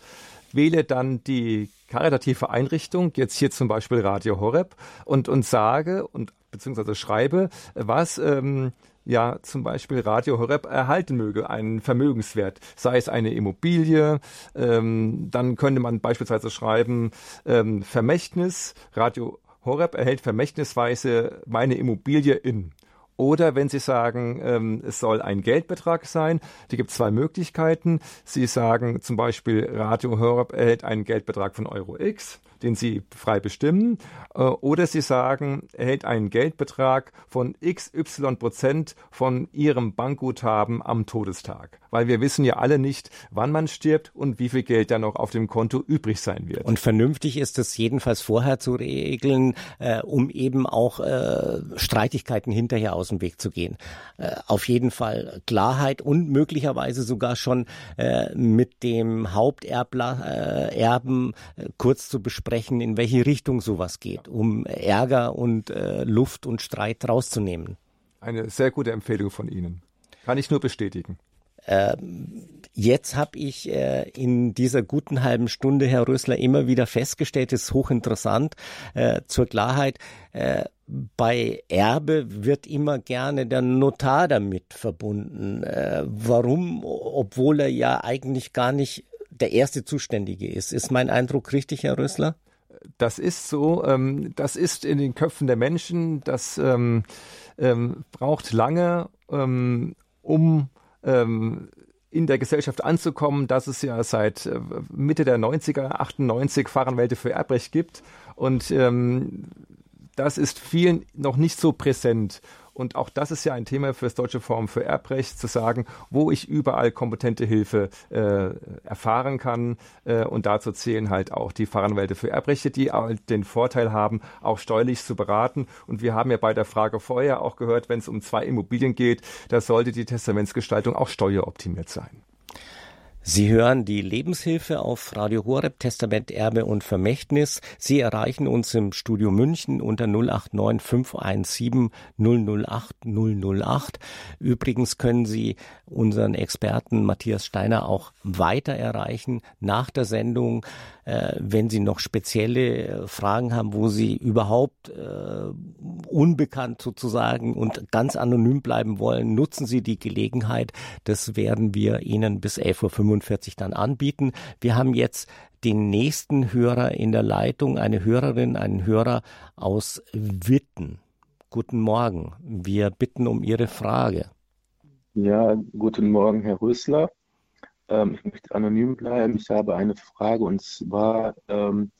wähle dann die karitative Einrichtung, jetzt hier zum Beispiel Radio Horeb, und, und sage und beziehungsweise schreibe, was ähm, ja zum Beispiel Radio Horeb erhalten möge, einen Vermögenswert, sei es eine Immobilie, ähm, dann könnte man beispielsweise schreiben ähm, Vermächtnis, Radio Horeb erhält vermächtnisweise meine Immobilie in. Oder wenn Sie sagen, ähm, es soll ein Geldbetrag sein, die gibt es zwei Möglichkeiten. Sie sagen zum Beispiel, Radio Horeb erhält einen Geldbetrag von Euro X den Sie frei bestimmen. Äh, oder Sie sagen, erhält einen Geldbetrag von XY Prozent von Ihrem Bankguthaben am Todestag. Weil wir wissen ja alle nicht, wann man stirbt und wie viel Geld dann noch auf dem Konto übrig sein wird. Und vernünftig ist es jedenfalls vorher zu regeln, äh, um eben auch äh, Streitigkeiten hinterher aus dem Weg zu gehen. Äh, auf jeden Fall Klarheit und möglicherweise sogar schon äh, mit dem Haupterben äh, kurz zu besprechen sprechen, in welche Richtung sowas geht, um Ärger und äh, Luft und Streit rauszunehmen. Eine sehr gute Empfehlung von Ihnen. Kann ich nur bestätigen. Ähm, jetzt habe ich äh, in dieser guten halben Stunde, Herr Rösler, immer wieder festgestellt, ist hochinteressant äh, zur Klarheit. Äh, bei Erbe wird immer gerne der Notar damit verbunden. Warum? Obwohl er ja eigentlich gar nicht der erste Zuständige ist. Ist mein Eindruck richtig, Herr Rösler? Das ist so. Ähm, das ist in den Köpfen der Menschen. Das ähm, ähm, braucht lange, ähm, um ähm, in der Gesellschaft anzukommen, dass es ja seit äh, Mitte der 90er, 98 Fahrenwelte für Erbrecht gibt. Und ähm, das ist vielen noch nicht so präsent. Und auch das ist ja ein Thema für das Deutsche Forum für Erbrecht, zu sagen, wo ich überall kompetente Hilfe äh, erfahren kann. Äh, und dazu zählen halt auch die Fachanwälte für Erbrechte, die den Vorteil haben, auch steuerlich zu beraten. Und wir haben ja bei der Frage vorher auch gehört, wenn es um zwei Immobilien geht, da sollte die Testamentsgestaltung auch steueroptimiert sein. Sie hören die Lebenshilfe auf Radio Horeb, Testament, Erbe und Vermächtnis. Sie erreichen uns im Studio München unter 089 517 008 008. Übrigens können Sie unseren Experten Matthias Steiner auch weiter erreichen nach der Sendung, wenn Sie noch spezielle äh, Fragen haben, wo Sie überhaupt äh, unbekannt sozusagen und ganz anonym bleiben wollen, nutzen Sie die Gelegenheit. Das werden wir Ihnen bis 11.45 Uhr 45 dann anbieten. Wir haben jetzt den nächsten Hörer in der Leitung, eine Hörerin, einen Hörer aus Witten. Guten Morgen. Wir bitten um Ihre Frage. Ja, guten Morgen, Herr Rösler. Ähm, ich möchte anonym bleiben. Ich habe eine Frage und zwar, ähm,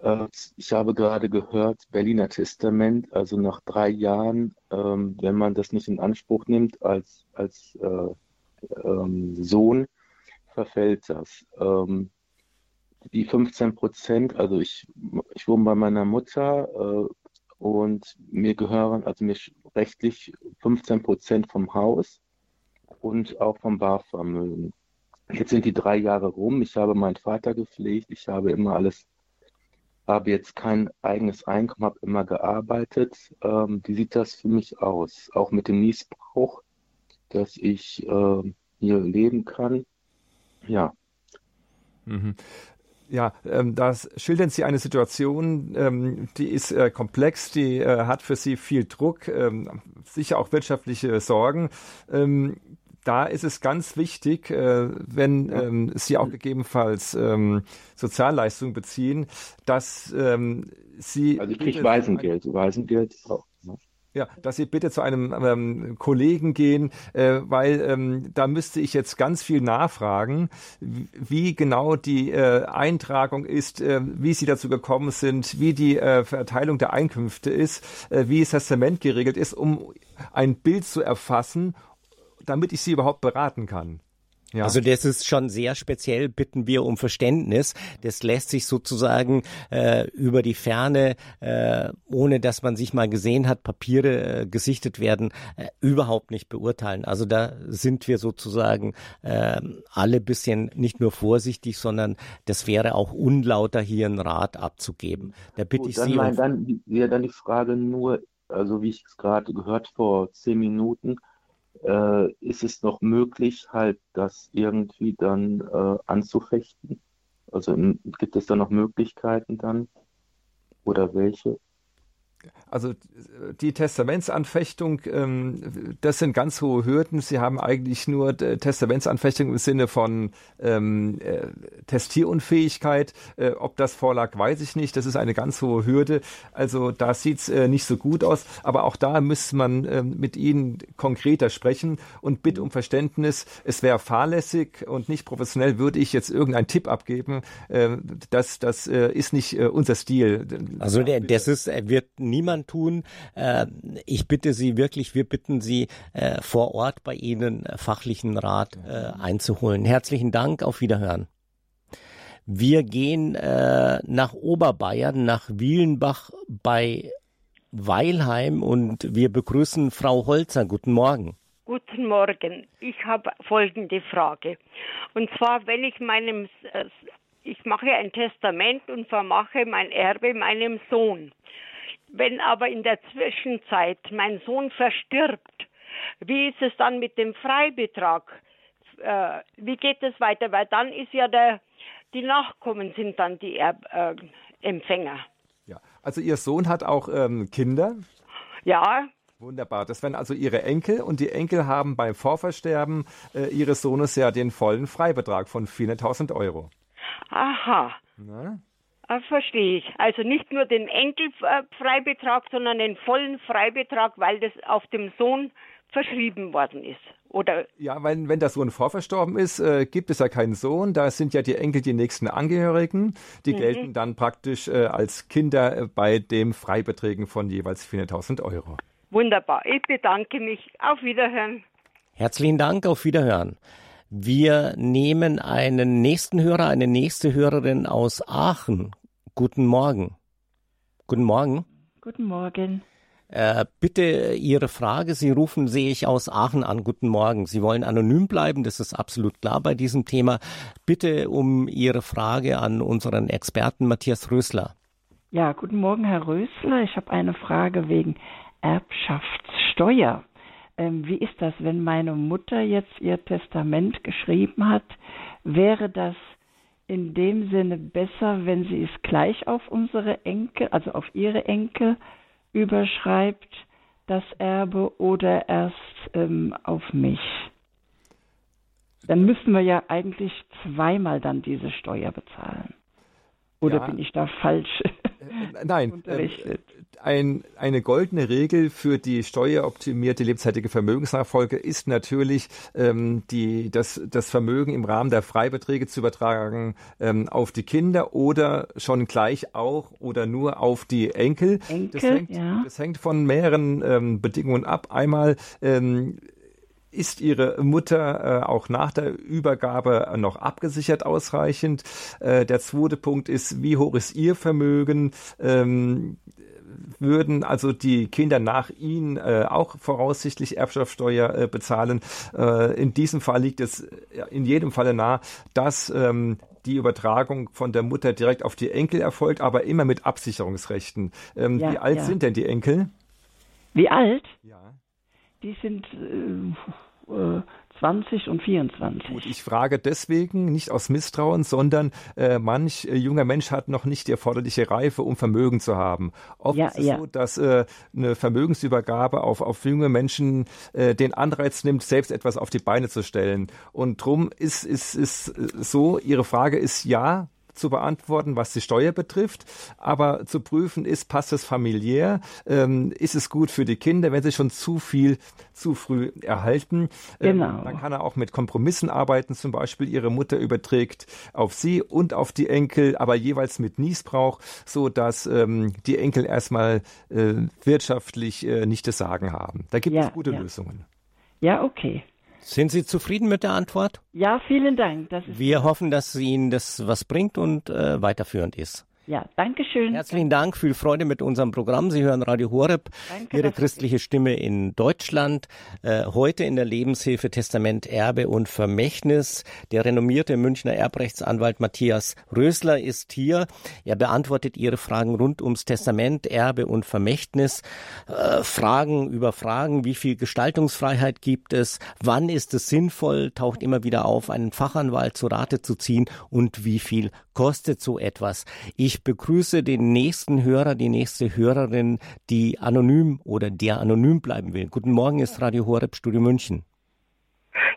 äh, ich habe gerade gehört, Berliner Testament, also nach drei Jahren, ähm, wenn man das nicht in Anspruch nimmt als, als äh, ähm, Sohn, verfällt das. Ähm, die 15 Prozent, also ich, ich wohne bei meiner Mutter äh, und mir gehören, also mir rechtlich 15 Prozent vom Haus und auch vom Barvermögen. Jetzt sind die drei Jahre rum. Ich habe meinen Vater gepflegt. Ich habe immer alles, habe jetzt kein eigenes Einkommen, habe immer gearbeitet. Ähm, wie sieht das für mich aus? Auch mit dem Niesbrauch, dass ich äh, hier leben kann. Ja. Mhm. Ja, ähm, das schildern Sie eine Situation, ähm, die ist äh, komplex, die äh, hat für Sie viel Druck, ähm, sicher auch wirtschaftliche Sorgen. Ähm, da ist es ganz wichtig, äh, wenn ähm, Sie auch gegebenenfalls ähm, Sozialleistungen beziehen, dass Sie. Also ich kriege Waisengeld, Waisengeld auch. Ja, dass Sie bitte zu einem ähm, Kollegen gehen, äh, weil ähm, da müsste ich jetzt ganz viel nachfragen, wie genau die äh, Eintragung ist, äh, wie Sie dazu gekommen sind, wie die äh, Verteilung der Einkünfte ist, äh, wie das Testament geregelt ist, um ein Bild zu erfassen, damit ich Sie überhaupt beraten kann. Ja. Also das ist schon sehr speziell, bitten wir um Verständnis. Das lässt sich sozusagen äh, über die Ferne, äh, ohne dass man sich mal gesehen hat, Papiere äh, gesichtet werden, äh, überhaupt nicht beurteilen. Also da sind wir sozusagen äh, alle bisschen nicht nur vorsichtig, sondern das wäre auch unlauter, hier einen Rat abzugeben. Da bitte Gut, ich dann Sie um... Dann wäre dann die Frage nur, also wie ich es gerade gehört vor zehn Minuten, äh, ist es noch möglich, halt das irgendwie dann äh, anzufechten? Also gibt es da noch Möglichkeiten dann? Oder welche? Also die Testamentsanfechtung, ähm, das sind ganz hohe Hürden. Sie haben eigentlich nur Testamentsanfechtung im Sinne von ähm, äh, Testierunfähigkeit. Äh, ob das vorlag, weiß ich nicht. Das ist eine ganz hohe Hürde. Also da sieht's äh, nicht so gut aus. Aber auch da müsste man äh, mit Ihnen konkreter sprechen und bitte um Verständnis. Es wäre fahrlässig und nicht professionell, würde ich jetzt irgendeinen Tipp abgeben. Äh, das das äh, ist nicht äh, unser Stil. Also der, das ist, wird niemand tun. Äh, ich bitte Sie wirklich, wir bitten Sie äh, vor Ort bei Ihnen äh, fachlichen Rat einzuholen. Herzlichen Dank, auf Wiederhören. Wir gehen nach Oberbayern, nach Wielenbach bei Weilheim und wir begrüßen Frau Holzer. Guten Morgen. Guten Morgen. Ich habe folgende Frage. Und zwar, wenn ich meinem, ich mache ein Testament und vermache mein Erbe meinem Sohn. Wenn aber in der Zwischenzeit mein Sohn verstirbt, wie ist es dann mit dem Freibetrag? Äh, wie geht es weiter? Weil dann ist ja der, die Nachkommen sind dann die er äh, Empfänger. Ja, also Ihr Sohn hat auch ähm, Kinder? Ja. Wunderbar. Das wären also Ihre Enkel und die Enkel haben beim Vorversterben äh, Ihres Sohnes ja den vollen Freibetrag von 400.000 Euro. Aha. Na? Ah, verstehe ich. Also nicht nur den Enkelfreibetrag, sondern den vollen Freibetrag, weil das auf dem Sohn verschrieben worden ist. Oder ja, weil wenn der Sohn vorverstorben ist, äh, gibt es ja keinen Sohn. Da sind ja die Enkel die nächsten Angehörigen. Die mhm. gelten dann praktisch äh, als Kinder äh, bei dem Freibeträgen von jeweils 400.000 Euro. Wunderbar. Ich bedanke mich. Auf Wiederhören. Herzlichen Dank. Auf Wiederhören. Wir nehmen einen nächsten Hörer, eine nächste Hörerin aus Aachen. Guten Morgen. Guten Morgen. Guten Morgen. Äh, bitte Ihre Frage. Sie rufen, sehe ich, aus Aachen an. Guten Morgen. Sie wollen anonym bleiben, das ist absolut klar bei diesem Thema. Bitte um Ihre Frage an unseren Experten Matthias Rösler. Ja, guten Morgen, Herr Rösler. Ich habe eine Frage wegen Erbschaftssteuer. Ähm, wie ist das, wenn meine Mutter jetzt ihr Testament geschrieben hat? Wäre das in dem Sinne besser, wenn sie es gleich auf unsere Enkel, also auf ihre Enkel überschreibt, das Erbe, oder erst ähm, auf mich? Dann müssten wir ja eigentlich zweimal dann diese Steuer bezahlen. Oder ja. bin ich da falsch? [laughs] Äh, nein, äh, ein, eine goldene Regel für die steueroptimierte lebenszeitige Vermögensnachfolge ist natürlich, ähm, die, das, das Vermögen im Rahmen der Freibeträge zu übertragen ähm, auf die Kinder oder schon gleich auch oder nur auf die Enkel. Enkel das, hängt, ja. das hängt von mehreren ähm, Bedingungen ab. Einmal ähm, ist Ihre Mutter äh, auch nach der Übergabe noch abgesichert ausreichend? Äh, der zweite Punkt ist, wie hoch ist Ihr Vermögen? Ähm, würden also die Kinder nach Ihnen äh, auch voraussichtlich Erbschaftssteuer äh, bezahlen. Äh, in diesem Fall liegt es in jedem Falle nahe, dass ähm, die Übertragung von der Mutter direkt auf die Enkel erfolgt, aber immer mit Absicherungsrechten. Ähm, ja, wie alt ja. sind denn die Enkel? Wie alt? Ja. Die sind äh, 20 und 24. Gut, ich frage deswegen nicht aus Misstrauen, sondern äh, manch äh, junger Mensch hat noch nicht die erforderliche Reife, um Vermögen zu haben. Oft ja, ist es ja. so, dass äh, eine Vermögensübergabe auf, auf junge Menschen äh, den Anreiz nimmt, selbst etwas auf die Beine zu stellen. Und drum ist, ist, ist äh, so, Ihre Frage ist ja, zu beantworten, was die Steuer betrifft, aber zu prüfen ist, passt es familiär, ähm, ist es gut für die Kinder, wenn sie schon zu viel zu früh erhalten. Genau. Ähm, dann kann er auch mit Kompromissen arbeiten, zum Beispiel ihre Mutter überträgt auf sie und auf die Enkel, aber jeweils mit Niesbrauch, so dass ähm, die Enkel erstmal äh, wirtschaftlich äh, nicht das Sagen haben. Da gibt ja, es gute ja. Lösungen. Ja, okay. Sind Sie zufrieden mit der Antwort? Ja, vielen Dank. Wir hoffen, dass Ihnen das was bringt und äh, weiterführend ist. Ja, danke schön. Herzlichen Dank, viel Freude mit unserem Programm. Sie hören Radio Horeb, Danke, Ihre christliche Stimme in Deutschland. Äh, heute in der Lebenshilfe Testament, Erbe und Vermächtnis. Der renommierte Münchner Erbrechtsanwalt Matthias Rösler ist hier. Er beantwortet Ihre Fragen rund ums Testament, Erbe und Vermächtnis. Äh, Fragen über Fragen, wie viel Gestaltungsfreiheit gibt es? Wann ist es sinnvoll? Taucht immer wieder auf, einen Fachanwalt zu Rate zu ziehen und wie viel kostet so etwas? Ich begrüße den nächsten Hörer, die nächste Hörerin, die anonym oder der anonym bleiben will. Guten Morgen, ist Radio Horeb Studio München.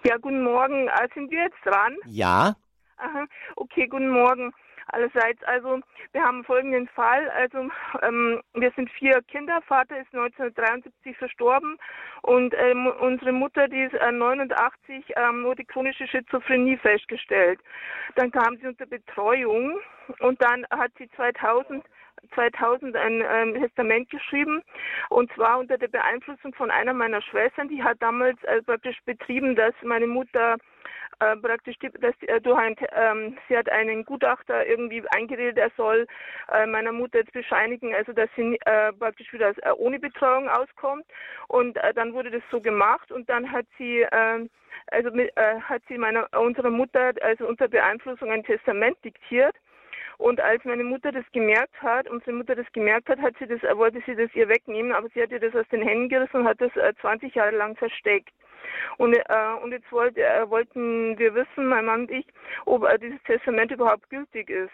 Ja, guten Morgen. Äh, Sind wir jetzt dran? Ja, Aha. Okay, guten Morgen allerseits. Also wir haben folgenden Fall. Also ähm, wir sind vier Kinder. Vater ist 1973 verstorben und ähm, unsere Mutter, die ist äh, 89, ähm, wurde chronische Schizophrenie festgestellt. Dann kam sie unter Betreuung und dann hat sie 2000 2000 ein ähm, Testament geschrieben. Und zwar unter der Beeinflussung von einer meiner Schwestern, die hat damals äh, praktisch betrieben, dass meine Mutter äh, praktisch dass, äh, durch ein, ähm, sie hat einen Gutachter irgendwie eingeredet, er soll äh, meiner Mutter jetzt bescheinigen, also dass sie äh, praktisch wieder äh, ohne Betreuung auskommt. Und äh, dann wurde das so gemacht und dann hat sie äh, also äh, hat sie meiner unserer Mutter also unter Beeinflussung ein Testament diktiert und als meine Mutter das gemerkt hat, unsere Mutter das gemerkt hat, hat sie das, äh, wollte sie das ihr wegnehmen, aber sie hat ihr das aus den Händen gerissen und hat das äh, 20 Jahre lang versteckt. Und, äh, und jetzt wollte, äh, wollten wir wissen, mein Mann und ich, ob äh, dieses Testament überhaupt gültig ist.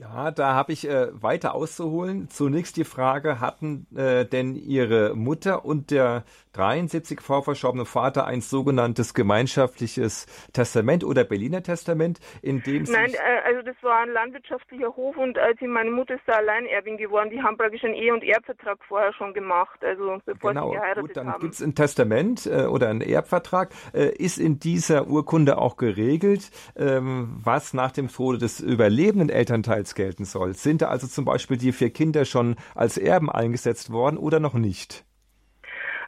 Ja, da habe ich äh, weiter auszuholen. Zunächst die Frage, hatten äh, denn Ihre Mutter und der 73 vorverstorbene Vater ein sogenanntes gemeinschaftliches Testament oder Berliner Testament, in dem sich Nein, äh, also das war ein landwirtschaftlicher Hof und als sie, meine Mutter ist da Alleinerbin geworden, die haben praktisch einen Ehe- und Erbvertrag vorher schon gemacht, also bevor Genau, sie geheiratet gut, dann haben. gibt es ein Testament äh, oder einen Erbvertrag. Äh, ist in dieser Urkunde auch geregelt, ähm, was nach dem Tode des überlebenden Elternteils Gesetz gelten soll. Sind da also zum Beispiel die vier Kinder schon als Erben eingesetzt worden oder noch nicht?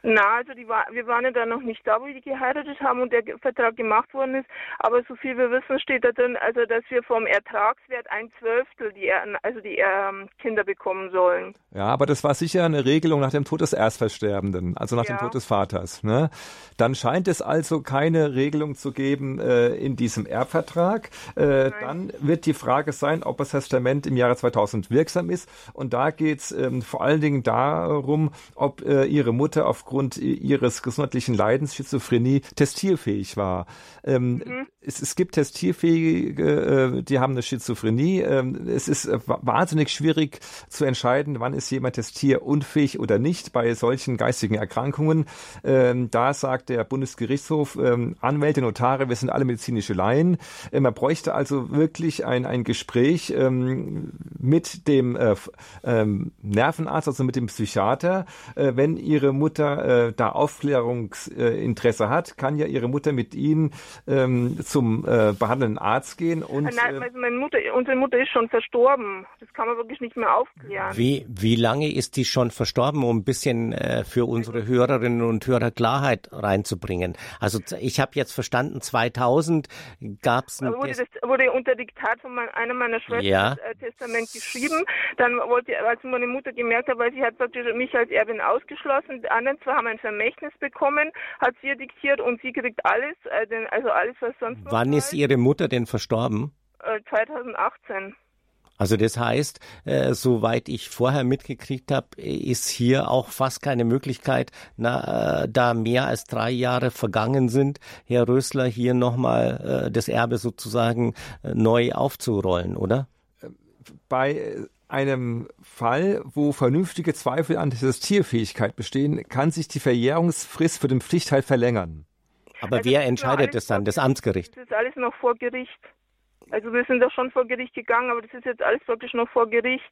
Na, also die war, wir waren ja da noch nicht da, wo die geheiratet haben und der Vertrag gemacht worden ist. Aber so viel wir wissen, steht da drin, also dass wir vom Ertragswert ein Zwölftel die also die ähm, Kinder bekommen sollen. Ja, aber das war sicher eine Regelung nach dem Tod des Erstversterbenden, also nach ja. dem Tod des Vaters. Ne? Dann scheint es also keine Regelung zu geben äh, in diesem Erbvertrag. Äh, dann wird die Frage sein, ob das Testament im Jahre 2000 wirksam ist. Und da geht es ähm, vor allen Dingen darum, ob äh, ihre Mutter aufgrund aufgrund ihres gesundheitlichen Leidens Schizophrenie testierfähig war. Ähm, mhm. es, es, gibt Testierfähige, äh, die haben eine Schizophrenie. Ähm, es ist äh, wahnsinnig schwierig zu entscheiden, wann ist jemand testierunfähig oder nicht bei solchen geistigen Erkrankungen. Ähm, da sagt der Bundesgerichtshof, ähm, Anwälte, Notare, wir sind alle medizinische Laien. Äh, man bräuchte also wirklich ein, ein Gespräch mit dem äh, Nervenarzt, also mit dem Psychiater, wenn ihre Mutter äh, da Aufklärungsinteresse hat, kann ja ihre Mutter mit ihnen ähm, zum äh, behandelnden Arzt gehen und. Nein, äh, also meine Mutter, unsere Mutter ist schon verstorben. Das kann man wirklich nicht mehr aufklären. Wie, wie lange ist die schon verstorben, um ein bisschen äh, für unsere Hörerinnen und Hörer Klarheit reinzubringen? Also ich habe jetzt verstanden, 2000 gab es ein wurde, das, wurde unter Diktat von mein, einer meiner Schwestern ja. äh, Testament geschrieben. Dann wollte, als meine Mutter gemerkt hat, weil sie hat praktisch mich als Erbin ausgeschlossen, die anderen zwei haben ein Vermächtnis bekommen, hat sie diktiert und sie kriegt alles, äh, also alles, was sonst noch Wann ist Ihre Mutter denn verstorben? Äh, 2018. Also das heißt, äh, soweit ich vorher mitgekriegt habe, ist hier auch fast keine Möglichkeit, na, äh, da mehr als drei Jahre vergangen sind, Herr Rösler hier nochmal äh, das Erbe sozusagen äh, neu aufzurollen, oder? Bei einem Fall, wo vernünftige Zweifel an der Tierfähigkeit bestehen, kann sich die Verjährungsfrist für den Pflichtteil verlängern. Aber also wer entscheidet das dann? Das Amtsgericht? Das ist alles noch vor Gericht. Also wir sind doch schon vor Gericht gegangen, aber das ist jetzt alles wirklich noch vor Gericht.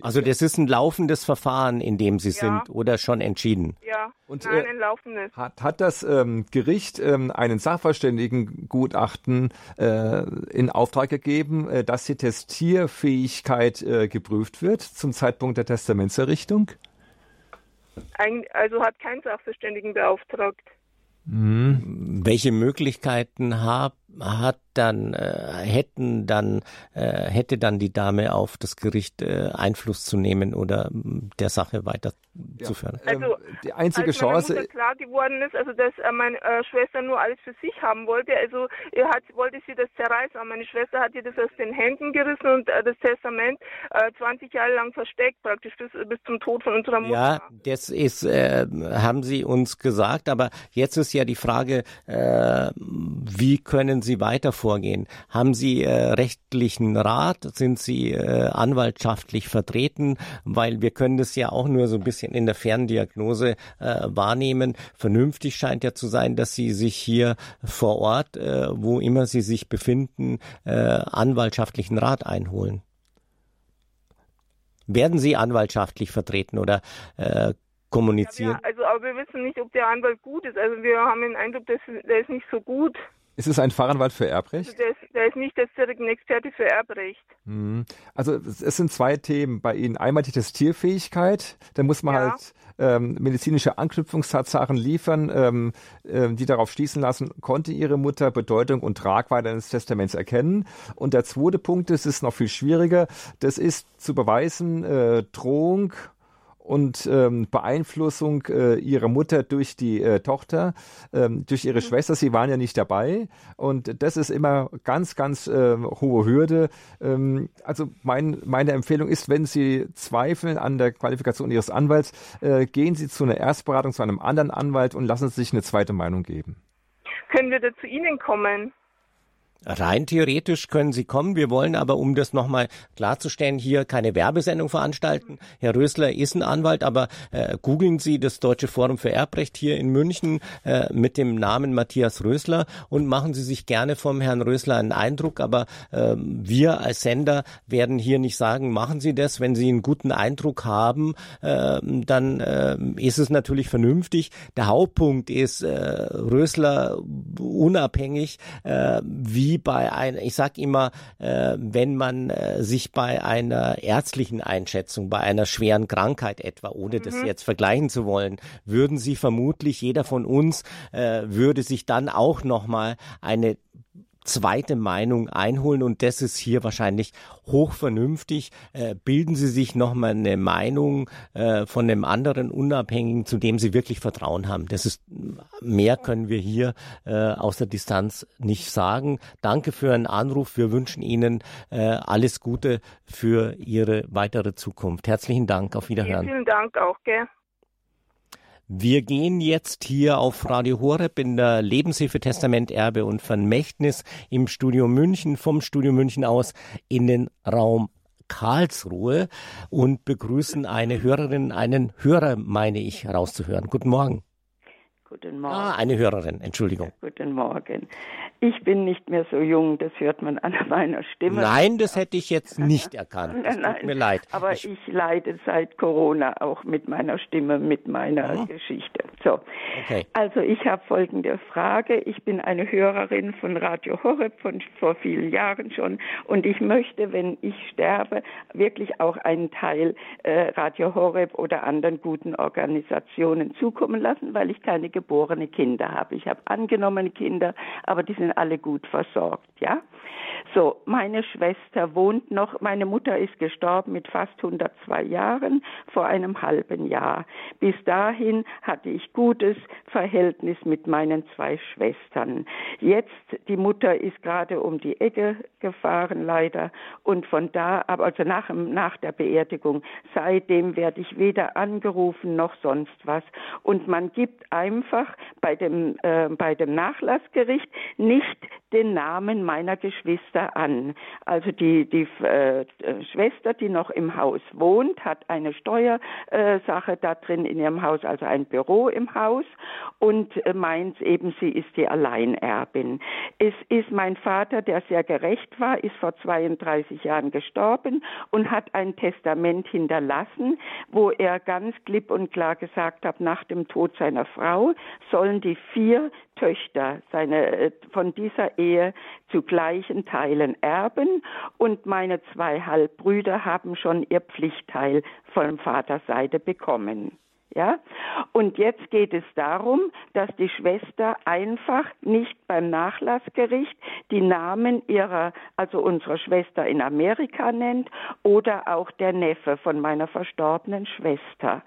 Also das ist ein laufendes Verfahren, in dem Sie ja. sind oder schon entschieden? Ja, Und, nein, äh, ein laufendes. Hat, hat das ähm, Gericht ähm, einen Sachverständigengutachten äh, in Auftrag gegeben, äh, dass die Testierfähigkeit äh, geprüft wird zum Zeitpunkt der Testamentserrichtung? Ein, also hat kein Sachverständigen beauftragt. Mhm. Welche Möglichkeiten hab, hat dann äh, hätten dann äh, hätte dann die Dame auf das Gericht äh, Einfluss zu nehmen oder der Sache weiterzuführen. Ja. Also die einzige als Chance Mutter klar geworden ist, also dass äh, meine äh, Schwester nur alles für sich haben wollte, also er hat wollte sie das zerreißen, aber meine Schwester hat ihr das aus den Händen gerissen und äh, das Testament äh, 20 Jahre lang versteckt, praktisch bis, bis zum Tod von unserer Mutter. Ja, das ist äh, haben Sie uns gesagt, aber jetzt ist ja die Frage, äh, wie können Sie weiter vorgehen? Haben Sie äh, rechtlichen Rat? Sind Sie äh, anwaltschaftlich vertreten? Weil wir können das ja auch nur so ein bisschen in der Ferndiagnose äh, wahrnehmen. Vernünftig scheint ja zu sein, dass Sie sich hier vor Ort, äh, wo immer Sie sich befinden, äh, anwaltschaftlichen Rat einholen. Werden Sie anwaltschaftlich vertreten oder äh, kommunizieren? Ja, also, aber wir wissen nicht, ob der Anwalt gut ist. Also wir haben den Eindruck, dass der ist nicht so gut. Ist es ein Fachanwalt für Erbrecht? Also der, ist, der ist nicht jetzt direkt ein Experte für Erbrecht. Mhm. Also es sind zwei Themen bei Ihnen. Einmal die Testierfähigkeit. Da muss man ja. halt ähm, medizinische Anknüpfungstatsachen liefern, ähm, äh, die darauf schließen lassen, konnte Ihre Mutter Bedeutung und Tragweite eines Testaments erkennen. Und der zweite Punkt, das ist noch viel schwieriger, das ist zu beweisen, äh, Drohung und ähm, Beeinflussung äh, ihrer Mutter durch die äh, Tochter, ähm, durch ihre mhm. Schwester. Sie waren ja nicht dabei und das ist immer ganz, ganz äh, hohe Hürde. Ähm, also mein, meine Empfehlung ist, wenn Sie zweifeln an der Qualifikation Ihres Anwalts, äh, gehen Sie zu einer Erstberatung zu einem anderen Anwalt und lassen Sie sich eine zweite Meinung geben. Können wir da zu Ihnen kommen? Rein theoretisch können Sie kommen. Wir wollen aber, um das nochmal klarzustellen, hier keine Werbesendung veranstalten. Herr Rösler ist ein Anwalt, aber äh, googeln Sie das Deutsche Forum für Erbrecht hier in München äh, mit dem Namen Matthias Rösler und machen Sie sich gerne vom Herrn Rösler einen Eindruck. Aber äh, wir als Sender werden hier nicht sagen, machen Sie das. Wenn Sie einen guten Eindruck haben, äh, dann äh, ist es natürlich vernünftig. Der Hauptpunkt ist, äh, Rösler unabhängig äh, wie bei einer, ich sag immer, äh, wenn man äh, sich bei einer ärztlichen Einschätzung, bei einer schweren Krankheit etwa, ohne mhm. das jetzt vergleichen zu wollen, würden Sie vermutlich, jeder von uns äh, würde sich dann auch nochmal eine zweite Meinung einholen und das ist hier wahrscheinlich hochvernünftig. Äh, bilden Sie sich nochmal eine Meinung äh, von einem anderen Unabhängigen, zu dem Sie wirklich Vertrauen haben. Das ist mehr können wir hier äh, aus der Distanz nicht sagen. Danke für einen Anruf. Wir wünschen Ihnen äh, alles Gute für Ihre weitere Zukunft. Herzlichen Dank. Auf Wiederhören. Vielen Dank auch, gell? Wir gehen jetzt hier auf Radio Horeb in der Lebenshilfe Testament Erbe und Vermächtnis im Studio München, vom Studio München aus in den Raum Karlsruhe und begrüßen eine Hörerin, einen Hörer, meine ich, rauszuhören. Guten Morgen. Guten Morgen. Ah, eine Hörerin, Entschuldigung. Guten Morgen. Ich bin nicht mehr so jung, das hört man an [laughs] meiner Stimme. Nein, das hätte ich jetzt nicht erkannt. Es [laughs] tut mir leid. Aber ich, ich, leide seit Corona auch mit meiner Stimme, mit meiner oh. Geschichte. So. Okay. Also ich habe folgende Frage. Ich bin eine Hörerin von Radio Horeb von vor vielen Jahren schon und ich möchte, wenn ich sterbe, wirklich auch einen Teil äh, Radio Horeb oder anderen guten Organisationen zukommen lassen, weil ich keine geborene Kinder habe. Ich habe angenommene Kinder, aber die sind alle gut versorgt, ja. So, meine Schwester wohnt noch, meine Mutter ist gestorben mit fast 102 Jahren vor einem halben Jahr. Bis dahin hatte ich gutes Verhältnis mit meinen zwei Schwestern. Jetzt, die Mutter ist gerade um die Ecke gefahren, leider, und von da, aber also nach, nach der Beerdigung, seitdem werde ich weder angerufen noch sonst was. Und man gibt einfach bei dem, äh, bei dem Nachlassgericht nicht den Namen meiner Geschwister an. Also die, die äh, Schwester, die noch im Haus wohnt, hat eine Steuersache da drin in ihrem Haus, also ein Büro im Haus und äh, meint eben, sie ist die Alleinerbin. Es ist mein Vater, der sehr gerecht war, ist vor 32 Jahren gestorben und hat ein Testament hinterlassen, wo er ganz klipp und klar gesagt hat, nach dem Tod seiner Frau sollen die vier Töchter seine, äh, von dieser Ehe zu gleichen Teilen erben und meine zwei Halbbrüder haben schon ihr Pflichtteil von Vaterseite bekommen. Ja? Und jetzt geht es darum, dass die Schwester einfach nicht beim Nachlassgericht die Namen ihrer, also unserer Schwester in Amerika nennt oder auch der Neffe von meiner verstorbenen Schwester.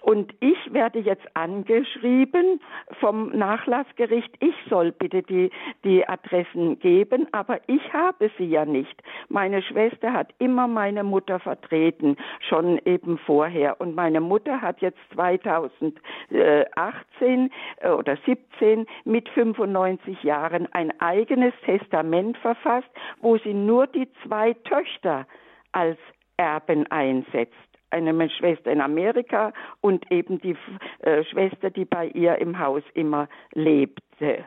Und ich werde jetzt angeschrieben vom Nachlassgericht, ich soll bitte die, die Adressen geben, aber ich habe sie ja nicht. Meine Schwester hat immer meine Mutter vertreten, schon eben vorher. Und meine Mutter hat jetzt zwei 2018 äh, oder 17 mit 95 Jahren ein eigenes Testament verfasst, wo sie nur die zwei Töchter als Erben einsetzt. Eine Schwester in Amerika und eben die äh, Schwester, die bei ihr im Haus immer lebte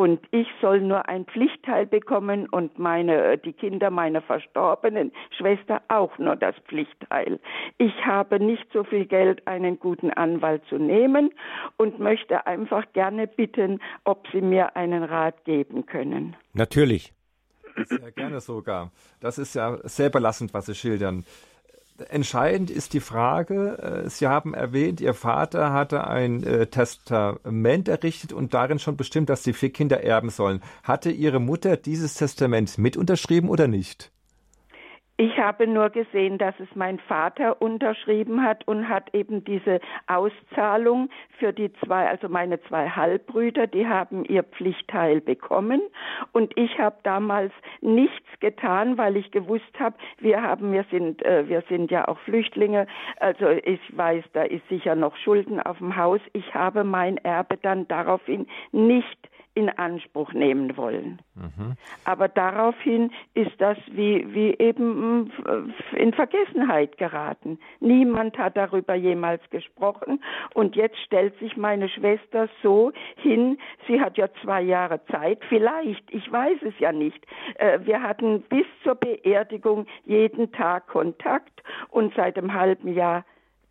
und ich soll nur ein Pflichtteil bekommen und meine, die Kinder meiner verstorbenen Schwester auch nur das Pflichtteil. Ich habe nicht so viel Geld, einen guten Anwalt zu nehmen und möchte einfach gerne bitten, ob Sie mir einen Rat geben können. Natürlich. Sehr gerne sogar. Das ist ja sehr belastend, was Sie schildern. Entscheidend ist die Frage, äh, Sie haben erwähnt, Ihr Vater hatte ein äh, Testament errichtet und darin schon bestimmt, dass die vier Kinder erben sollen. Hatte Ihre Mutter dieses Testament mit unterschrieben oder nicht? Ich habe nur gesehen, dass es mein Vater unterschrieben hat und hat eben diese Auszahlung für die zwei, also meine zwei Halbbrüder, die haben ihr Pflichtteil bekommen und ich habe damals nichts getan, weil ich gewusst habe, wir haben, wir sind, äh, wir sind ja auch Flüchtlinge, also ich weiß, da ist sicher noch Schulden auf dem Haus. Ich habe mein Erbe dann daraufhin nicht in Anspruch nehmen wollen. Mhm. Aber daraufhin ist das wie, wie eben mm, in Vergessenheit geraten. Niemand hat darüber jemals gesprochen und jetzt stellt sich meine Schwester so hin, sie hat ja zwei Jahre Zeit, vielleicht, ich weiß es ja nicht. Äh, wir hatten bis zur Beerdigung jeden Tag Kontakt und seit einem halben Jahr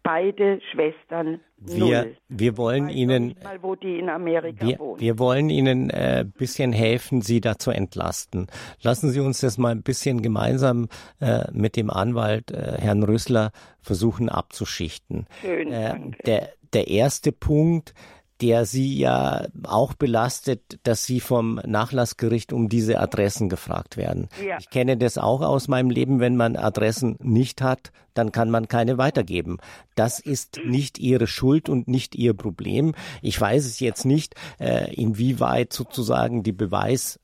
beide Schwestern wir, null. wir wollen Ihnen, mal, wo die in Amerika wir, wohnen. wir wollen Ihnen ein äh, bisschen helfen, Sie da zu entlasten. Lassen Sie uns das mal ein bisschen gemeinsam äh, mit dem Anwalt äh, Herrn Rüssler versuchen abzuschichten. Schön, äh, danke. Der, der erste Punkt, der Sie ja auch belastet, dass Sie vom Nachlassgericht um diese Adressen gefragt werden. Ja. Ich kenne das auch aus meinem Leben, wenn man Adressen nicht hat, dann kann man keine weitergeben. Das ist nicht Ihre Schuld und nicht Ihr Problem. Ich weiß es jetzt nicht, äh, inwieweit sozusagen die Beweis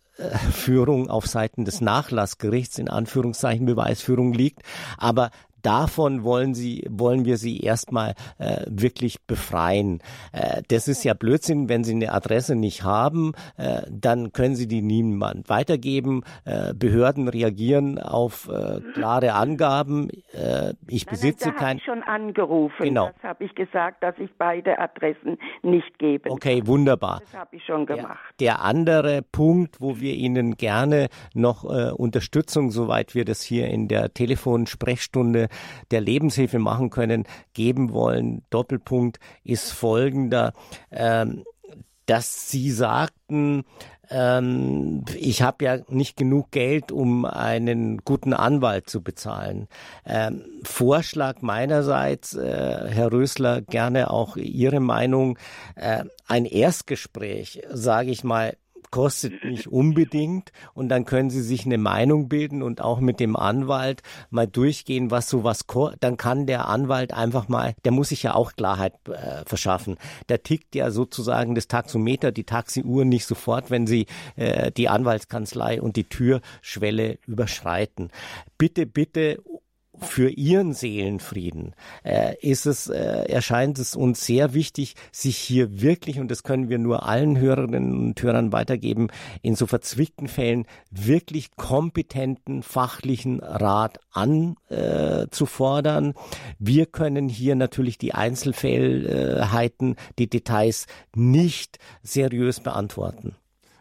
Führung auf Seiten des Nachlassgerichts in Anführungszeichen Beweisführung liegt, aber davon wollen sie, wollen wir sie erstmal äh, wirklich befreien. Äh, das ist ja Blödsinn, wenn sie eine Adresse nicht haben, äh, dann können sie die niemand weitergeben. Äh, Behörden reagieren auf äh, klare Angaben. Äh, ich besitze Nein, da kein. habe ich schon angerufen. Genau. Das habe ich gesagt, dass ich beide Adressen nicht gebe. Okay, wunderbar. Das habe ich schon gemacht. Der andere Punkt, wo wir Ihnen gerne noch äh, Unterstützung, soweit wir das hier in der Telefonsprechstunde der Lebenshilfe machen können, geben wollen, Doppelpunkt, ist folgender, ähm, dass Sie sagten, ähm, ich habe ja nicht genug Geld, um einen guten Anwalt zu bezahlen. Ähm, Vorschlag meinerseits, äh, Herr Rösler, gerne auch Ihre Meinung. Äh, ein Erstgespräch, sage ich mal, kostet nicht unbedingt und dann können Sie sich eine Meinung bilden und auch mit dem Anwalt mal durchgehen, was sowas kostet. Dann kann der Anwalt einfach mal, der muss sich ja auch Klarheit äh, verschaffen. Der tickt ja sozusagen das Taxometer, die Taxiuhr nicht sofort, wenn Sie äh, die Anwaltskanzlei und die Türschwelle überschreiten. Bitte, bitte für ihren Seelenfrieden äh, ist es, äh, erscheint es uns sehr wichtig, sich hier wirklich, und das können wir nur allen Hörerinnen und Hörern weitergeben, in so verzwickten Fällen wirklich kompetenten fachlichen Rat anzufordern. Äh, wir können hier natürlich die Einzelfällheiten, die Details nicht seriös beantworten.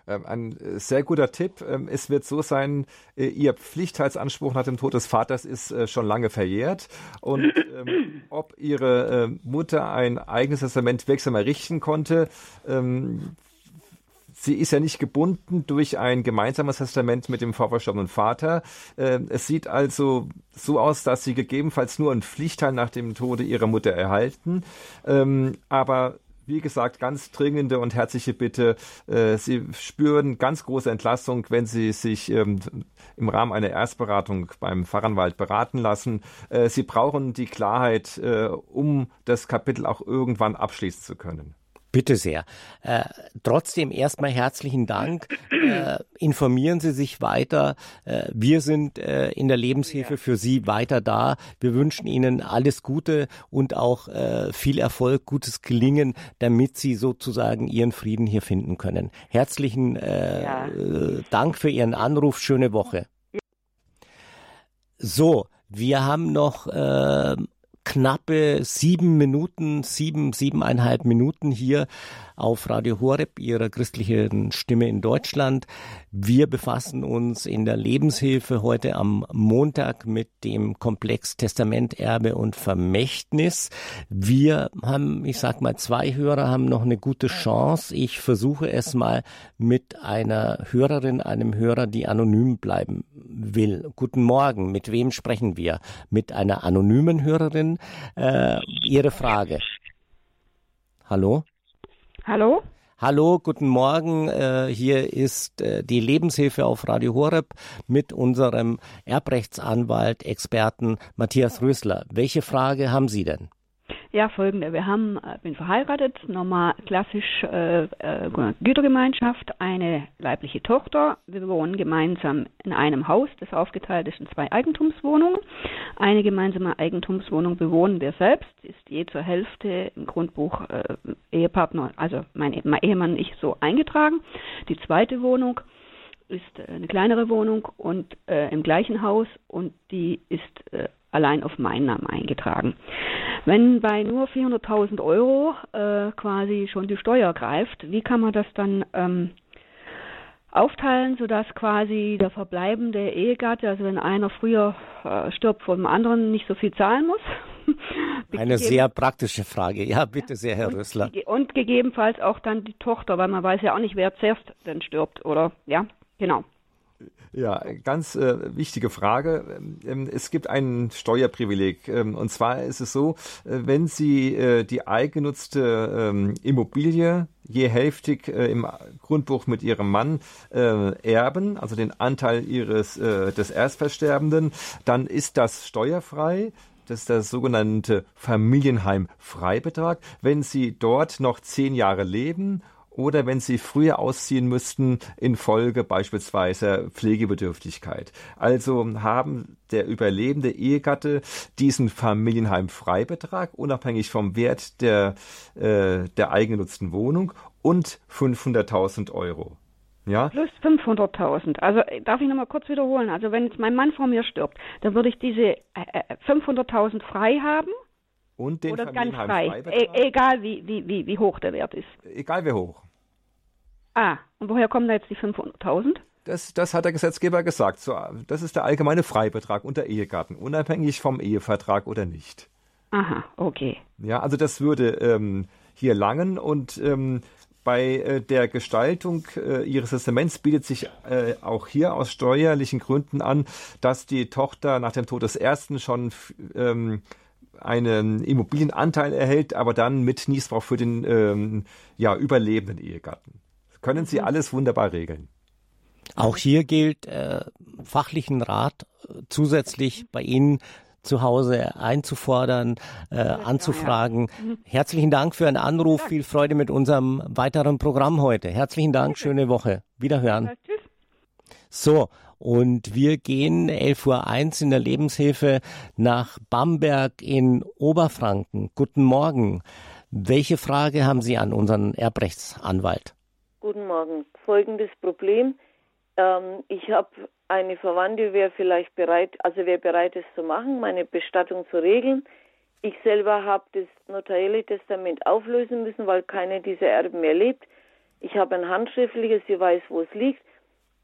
Ähm, ein äh, sehr guter Tipp. Ähm, es wird so sein, äh, Ihr Pflichtheitsanspruch nach dem Tod des Vaters ist äh, schon lange verjährt. Und ähm, ob Ihre Mutter ein eigenes Testament wirksam errichten konnte, Sie ist ja nicht gebunden durch ein gemeinsames Testament mit dem vorverstorbenen Vater. Es sieht also so aus, dass Sie gegebenenfalls nur einen Pflichtteil nach dem Tode Ihrer Mutter erhalten. Aber wie gesagt, ganz dringende und herzliche Bitte. Äh, Sie spüren ganz große Entlastung, wenn Sie sich ähm, im Rahmen einer Erstberatung beim Fachanwalt beraten lassen. Äh, Sie brauchen die Klarheit, äh, um das Kapitel auch irgendwann abschließen zu können. Bitte sehr. Äh, trotzdem erstmal herzlichen Dank. Äh, informieren Sie sich weiter. Äh, wir sind äh, in der Lebenshilfe für Sie weiter da. Wir wünschen Ihnen alles Gute und auch äh, viel Erfolg, gutes Gelingen, damit Sie sozusagen Ihren Frieden hier finden können. Herzlichen äh, ja. Dank für Ihren Anruf. Schöne Woche. So, wir haben noch knappe sieben Minuten, sieben, siebeneinhalb Minuten hier auf Radio Horeb, ihrer christlichen Stimme in Deutschland. Wir befassen uns in der Lebenshilfe heute am Montag mit dem Komplex Testament, Erbe und Vermächtnis. Wir haben, ich sag mal, zwei Hörer haben noch eine gute Chance. Ich versuche es mal mit einer Hörerin, einem Hörer, die anonym bleiben will. Guten Morgen. Mit wem sprechen wir? Mit einer anonymen Hörerin. Äh, Ihre Frage. Hallo? Hallo? Hallo, guten Morgen. Äh, hier ist äh, die Lebenshilfe auf Radio Horeb mit unserem Erbrechtsanwalt, Experten Matthias Rösler. Welche Frage haben Sie denn? Ja, folgende. Wir haben, äh, bin verheiratet, normal klassisch äh, äh, Gütergemeinschaft, eine leibliche Tochter. Wir wohnen gemeinsam in einem Haus, das aufgeteilt ist in zwei Eigentumswohnungen. Eine gemeinsame Eigentumswohnung bewohnen wir selbst, ist je zur Hälfte im Grundbuch äh, Ehepartner, also mein, mein Ehemann und ich so eingetragen. Die zweite Wohnung ist äh, eine kleinere Wohnung und äh, im gleichen Haus und die ist äh, allein auf meinen Namen eingetragen. Wenn bei nur 400.000 Euro äh, quasi schon die Steuer greift, wie kann man das dann ähm, aufteilen, sodass quasi der verbleibende Ehegatte, also wenn einer früher äh, stirbt, vom anderen nicht so viel zahlen muss? [laughs] Eine sehr praktische Frage. Ja, bitte sehr, Herr und, Rössler. Und gegebenenfalls auch dann die Tochter, weil man weiß ja auch nicht, wer zuerst dann stirbt, oder? Ja, genau. Ja, ganz äh, wichtige Frage. Ähm, es gibt ein Steuerprivileg. Ähm, und zwar ist es so, äh, wenn Sie äh, die eigengenutzte ähm, Immobilie je hälftig äh, im Grundbuch mit Ihrem Mann äh, erben, also den Anteil Ihres äh, des Erstversterbenden, dann ist das steuerfrei. Das ist der sogenannte Familienheim-Freibetrag. Wenn Sie dort noch zehn Jahre leben oder wenn sie früher ausziehen müssten infolge beispielsweise Pflegebedürftigkeit. Also haben der überlebende Ehegatte diesen Familienheim-Freibetrag unabhängig vom Wert der, äh, der eigengenutzten Wohnung und 500.000 Euro. Ja? Plus 500.000. Also äh, darf ich nochmal kurz wiederholen. Also wenn jetzt mein Mann vor mir stirbt, dann würde ich diese äh, 500.000 äh, frei haben und den Oder ganz frei. E egal wie, wie, wie, wie hoch der Wert ist. Egal wie hoch. Ah, und woher kommen da jetzt die 500.000? Das, das hat der Gesetzgeber gesagt. So, das ist der allgemeine Freibetrag unter Ehegatten, unabhängig vom Ehevertrag oder nicht. Aha, okay. Ja, also das würde ähm, hier langen und ähm, bei äh, der Gestaltung äh, Ihres Testaments bietet sich äh, auch hier aus steuerlichen Gründen an, dass die Tochter nach dem Tod des Ersten schon ähm, einen Immobilienanteil erhält, aber dann mit Niesbrauch für den ähm, ja, überlebenden Ehegatten. Können Sie mhm. alles wunderbar regeln. Auch hier gilt äh, fachlichen Rat äh, zusätzlich bei Ihnen zu Hause einzufordern, äh, anzufragen. Mhm. Herzlichen Dank für einen Anruf. Viel Freude mit unserem weiteren Programm heute. Herzlichen Dank. Schöne Woche. Wiederhören. So, und wir gehen 11.01 Uhr in der Lebenshilfe nach Bamberg in Oberfranken. Guten Morgen. Welche Frage haben Sie an unseren Erbrechtsanwalt? Guten Morgen. Folgendes Problem. Ähm, ich habe eine Verwandte, wäre vielleicht bereit, also wäre bereit, es zu machen, meine Bestattung zu regeln. Ich selber habe das notarielle Testament auflösen müssen, weil keine dieser Erben mehr lebt. Ich habe ein handschriftliches, sie weiß, wo es liegt.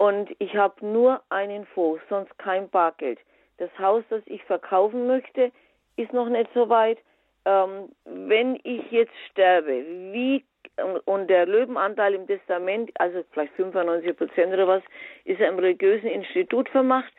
Und ich habe nur einen Fonds, sonst kein Bargeld. Das Haus, das ich verkaufen möchte, ist noch nicht so weit. Ähm, wenn ich jetzt sterbe, wie und der Löwenanteil im Testament, also vielleicht 95 Prozent oder was, ist im religiösen Institut vermacht.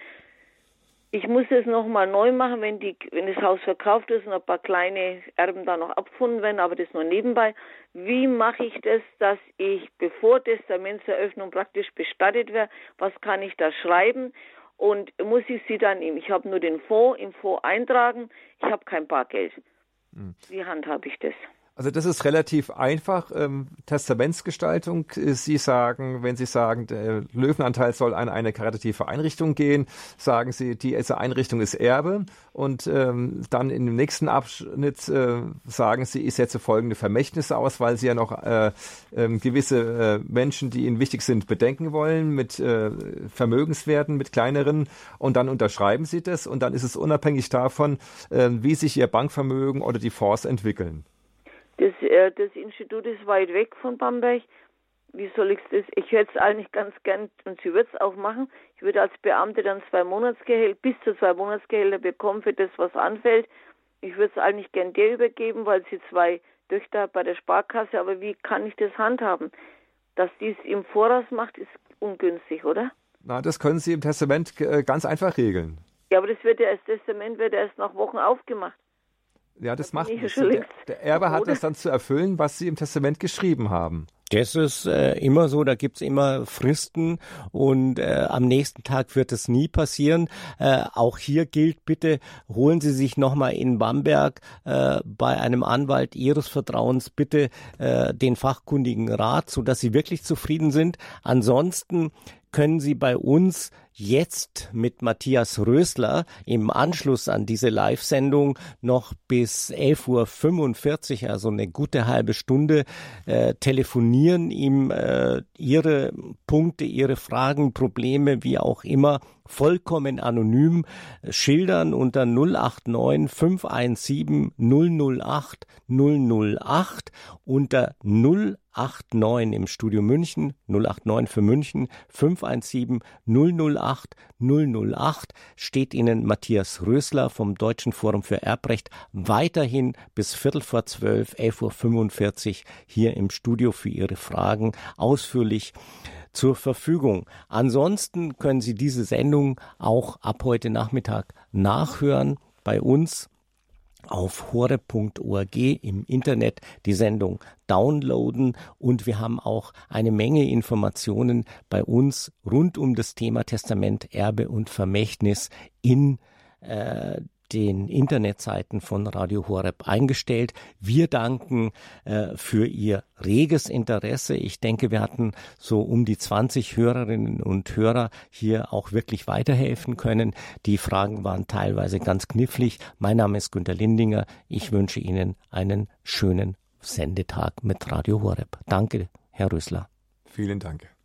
Ich muss es nochmal neu machen, wenn, die, wenn das Haus verkauft ist und ein paar kleine Erben da noch abgefunden werden, aber das nur nebenbei. Wie mache ich das, dass ich, bevor Testamentseröffnung praktisch bestattet werde, was kann ich da schreiben? Und muss ich sie dann, ich habe nur den Fonds, im Fonds eintragen, ich habe kein Bargeld. Hm. Wie handhabe ich das? Also das ist relativ einfach. Ähm, Testamentsgestaltung. Sie sagen, wenn Sie sagen, der Löwenanteil soll an eine karitative Einrichtung gehen, sagen Sie, diese Einrichtung ist Erbe. Und ähm, dann in dem nächsten Abschnitt äh, sagen Sie, ich setze folgende Vermächtnisse aus, weil Sie ja noch äh, äh, gewisse Menschen, die Ihnen wichtig sind, bedenken wollen mit äh, Vermögenswerten, mit kleineren. Und dann unterschreiben Sie das. Und dann ist es unabhängig davon, äh, wie sich Ihr Bankvermögen oder die Fonds entwickeln. Das, äh, das Institut ist weit weg von Bamberg. Wie soll ich das? Ich hätte es eigentlich ganz gern, und sie wird es auch machen. Ich würde als Beamte dann zwei Monatsgehälter, bis zu zwei Monatsgehälter bekommen für das, was anfällt. Ich würde es eigentlich gern dir übergeben, weil sie zwei Töchter hat bei der Sparkasse. Aber wie kann ich das handhaben? Dass dies im Voraus macht, ist ungünstig, oder? Na, das können Sie im Testament äh, ganz einfach regeln. Ja, aber das wird ja, das Testament wird erst nach Wochen aufgemacht. Ja, das macht nichts. Der, der Erbe hat es dann zu erfüllen, was Sie im Testament geschrieben haben. Das ist äh, immer so, da gibt's immer Fristen und äh, am nächsten Tag wird es nie passieren. Äh, auch hier gilt bitte, holen Sie sich nochmal in Bamberg äh, bei einem Anwalt Ihres Vertrauens bitte äh, den fachkundigen Rat, so dass Sie wirklich zufrieden sind. Ansonsten können Sie bei uns jetzt mit Matthias Rösler im Anschluss an diese Live-Sendung noch bis 11.45 Uhr, also eine gute halbe Stunde, äh, telefonieren, ihm äh, Ihre Punkte, Ihre Fragen, Probleme, wie auch immer, vollkommen anonym schildern unter 089 517 008 008 unter 089 im Studio München 089 für München 517 008 008 008 steht Ihnen Matthias Rösler vom Deutschen Forum für Erbrecht weiterhin bis Viertel vor zwölf, 11.45 Uhr hier im Studio für Ihre Fragen ausführlich zur Verfügung. Ansonsten können Sie diese Sendung auch ab heute Nachmittag nachhören bei uns auf hore.org im Internet die Sendung downloaden und wir haben auch eine Menge Informationen bei uns rund um das Thema Testament, Erbe und Vermächtnis in äh, den Internetseiten von Radio Horeb eingestellt. Wir danken äh, für Ihr reges Interesse. Ich denke, wir hatten so um die 20 Hörerinnen und Hörer hier auch wirklich weiterhelfen können. Die Fragen waren teilweise ganz knifflig. Mein Name ist Günter Lindinger. Ich wünsche Ihnen einen schönen Sendetag mit Radio Horeb. Danke, Herr Rösler. Vielen Dank.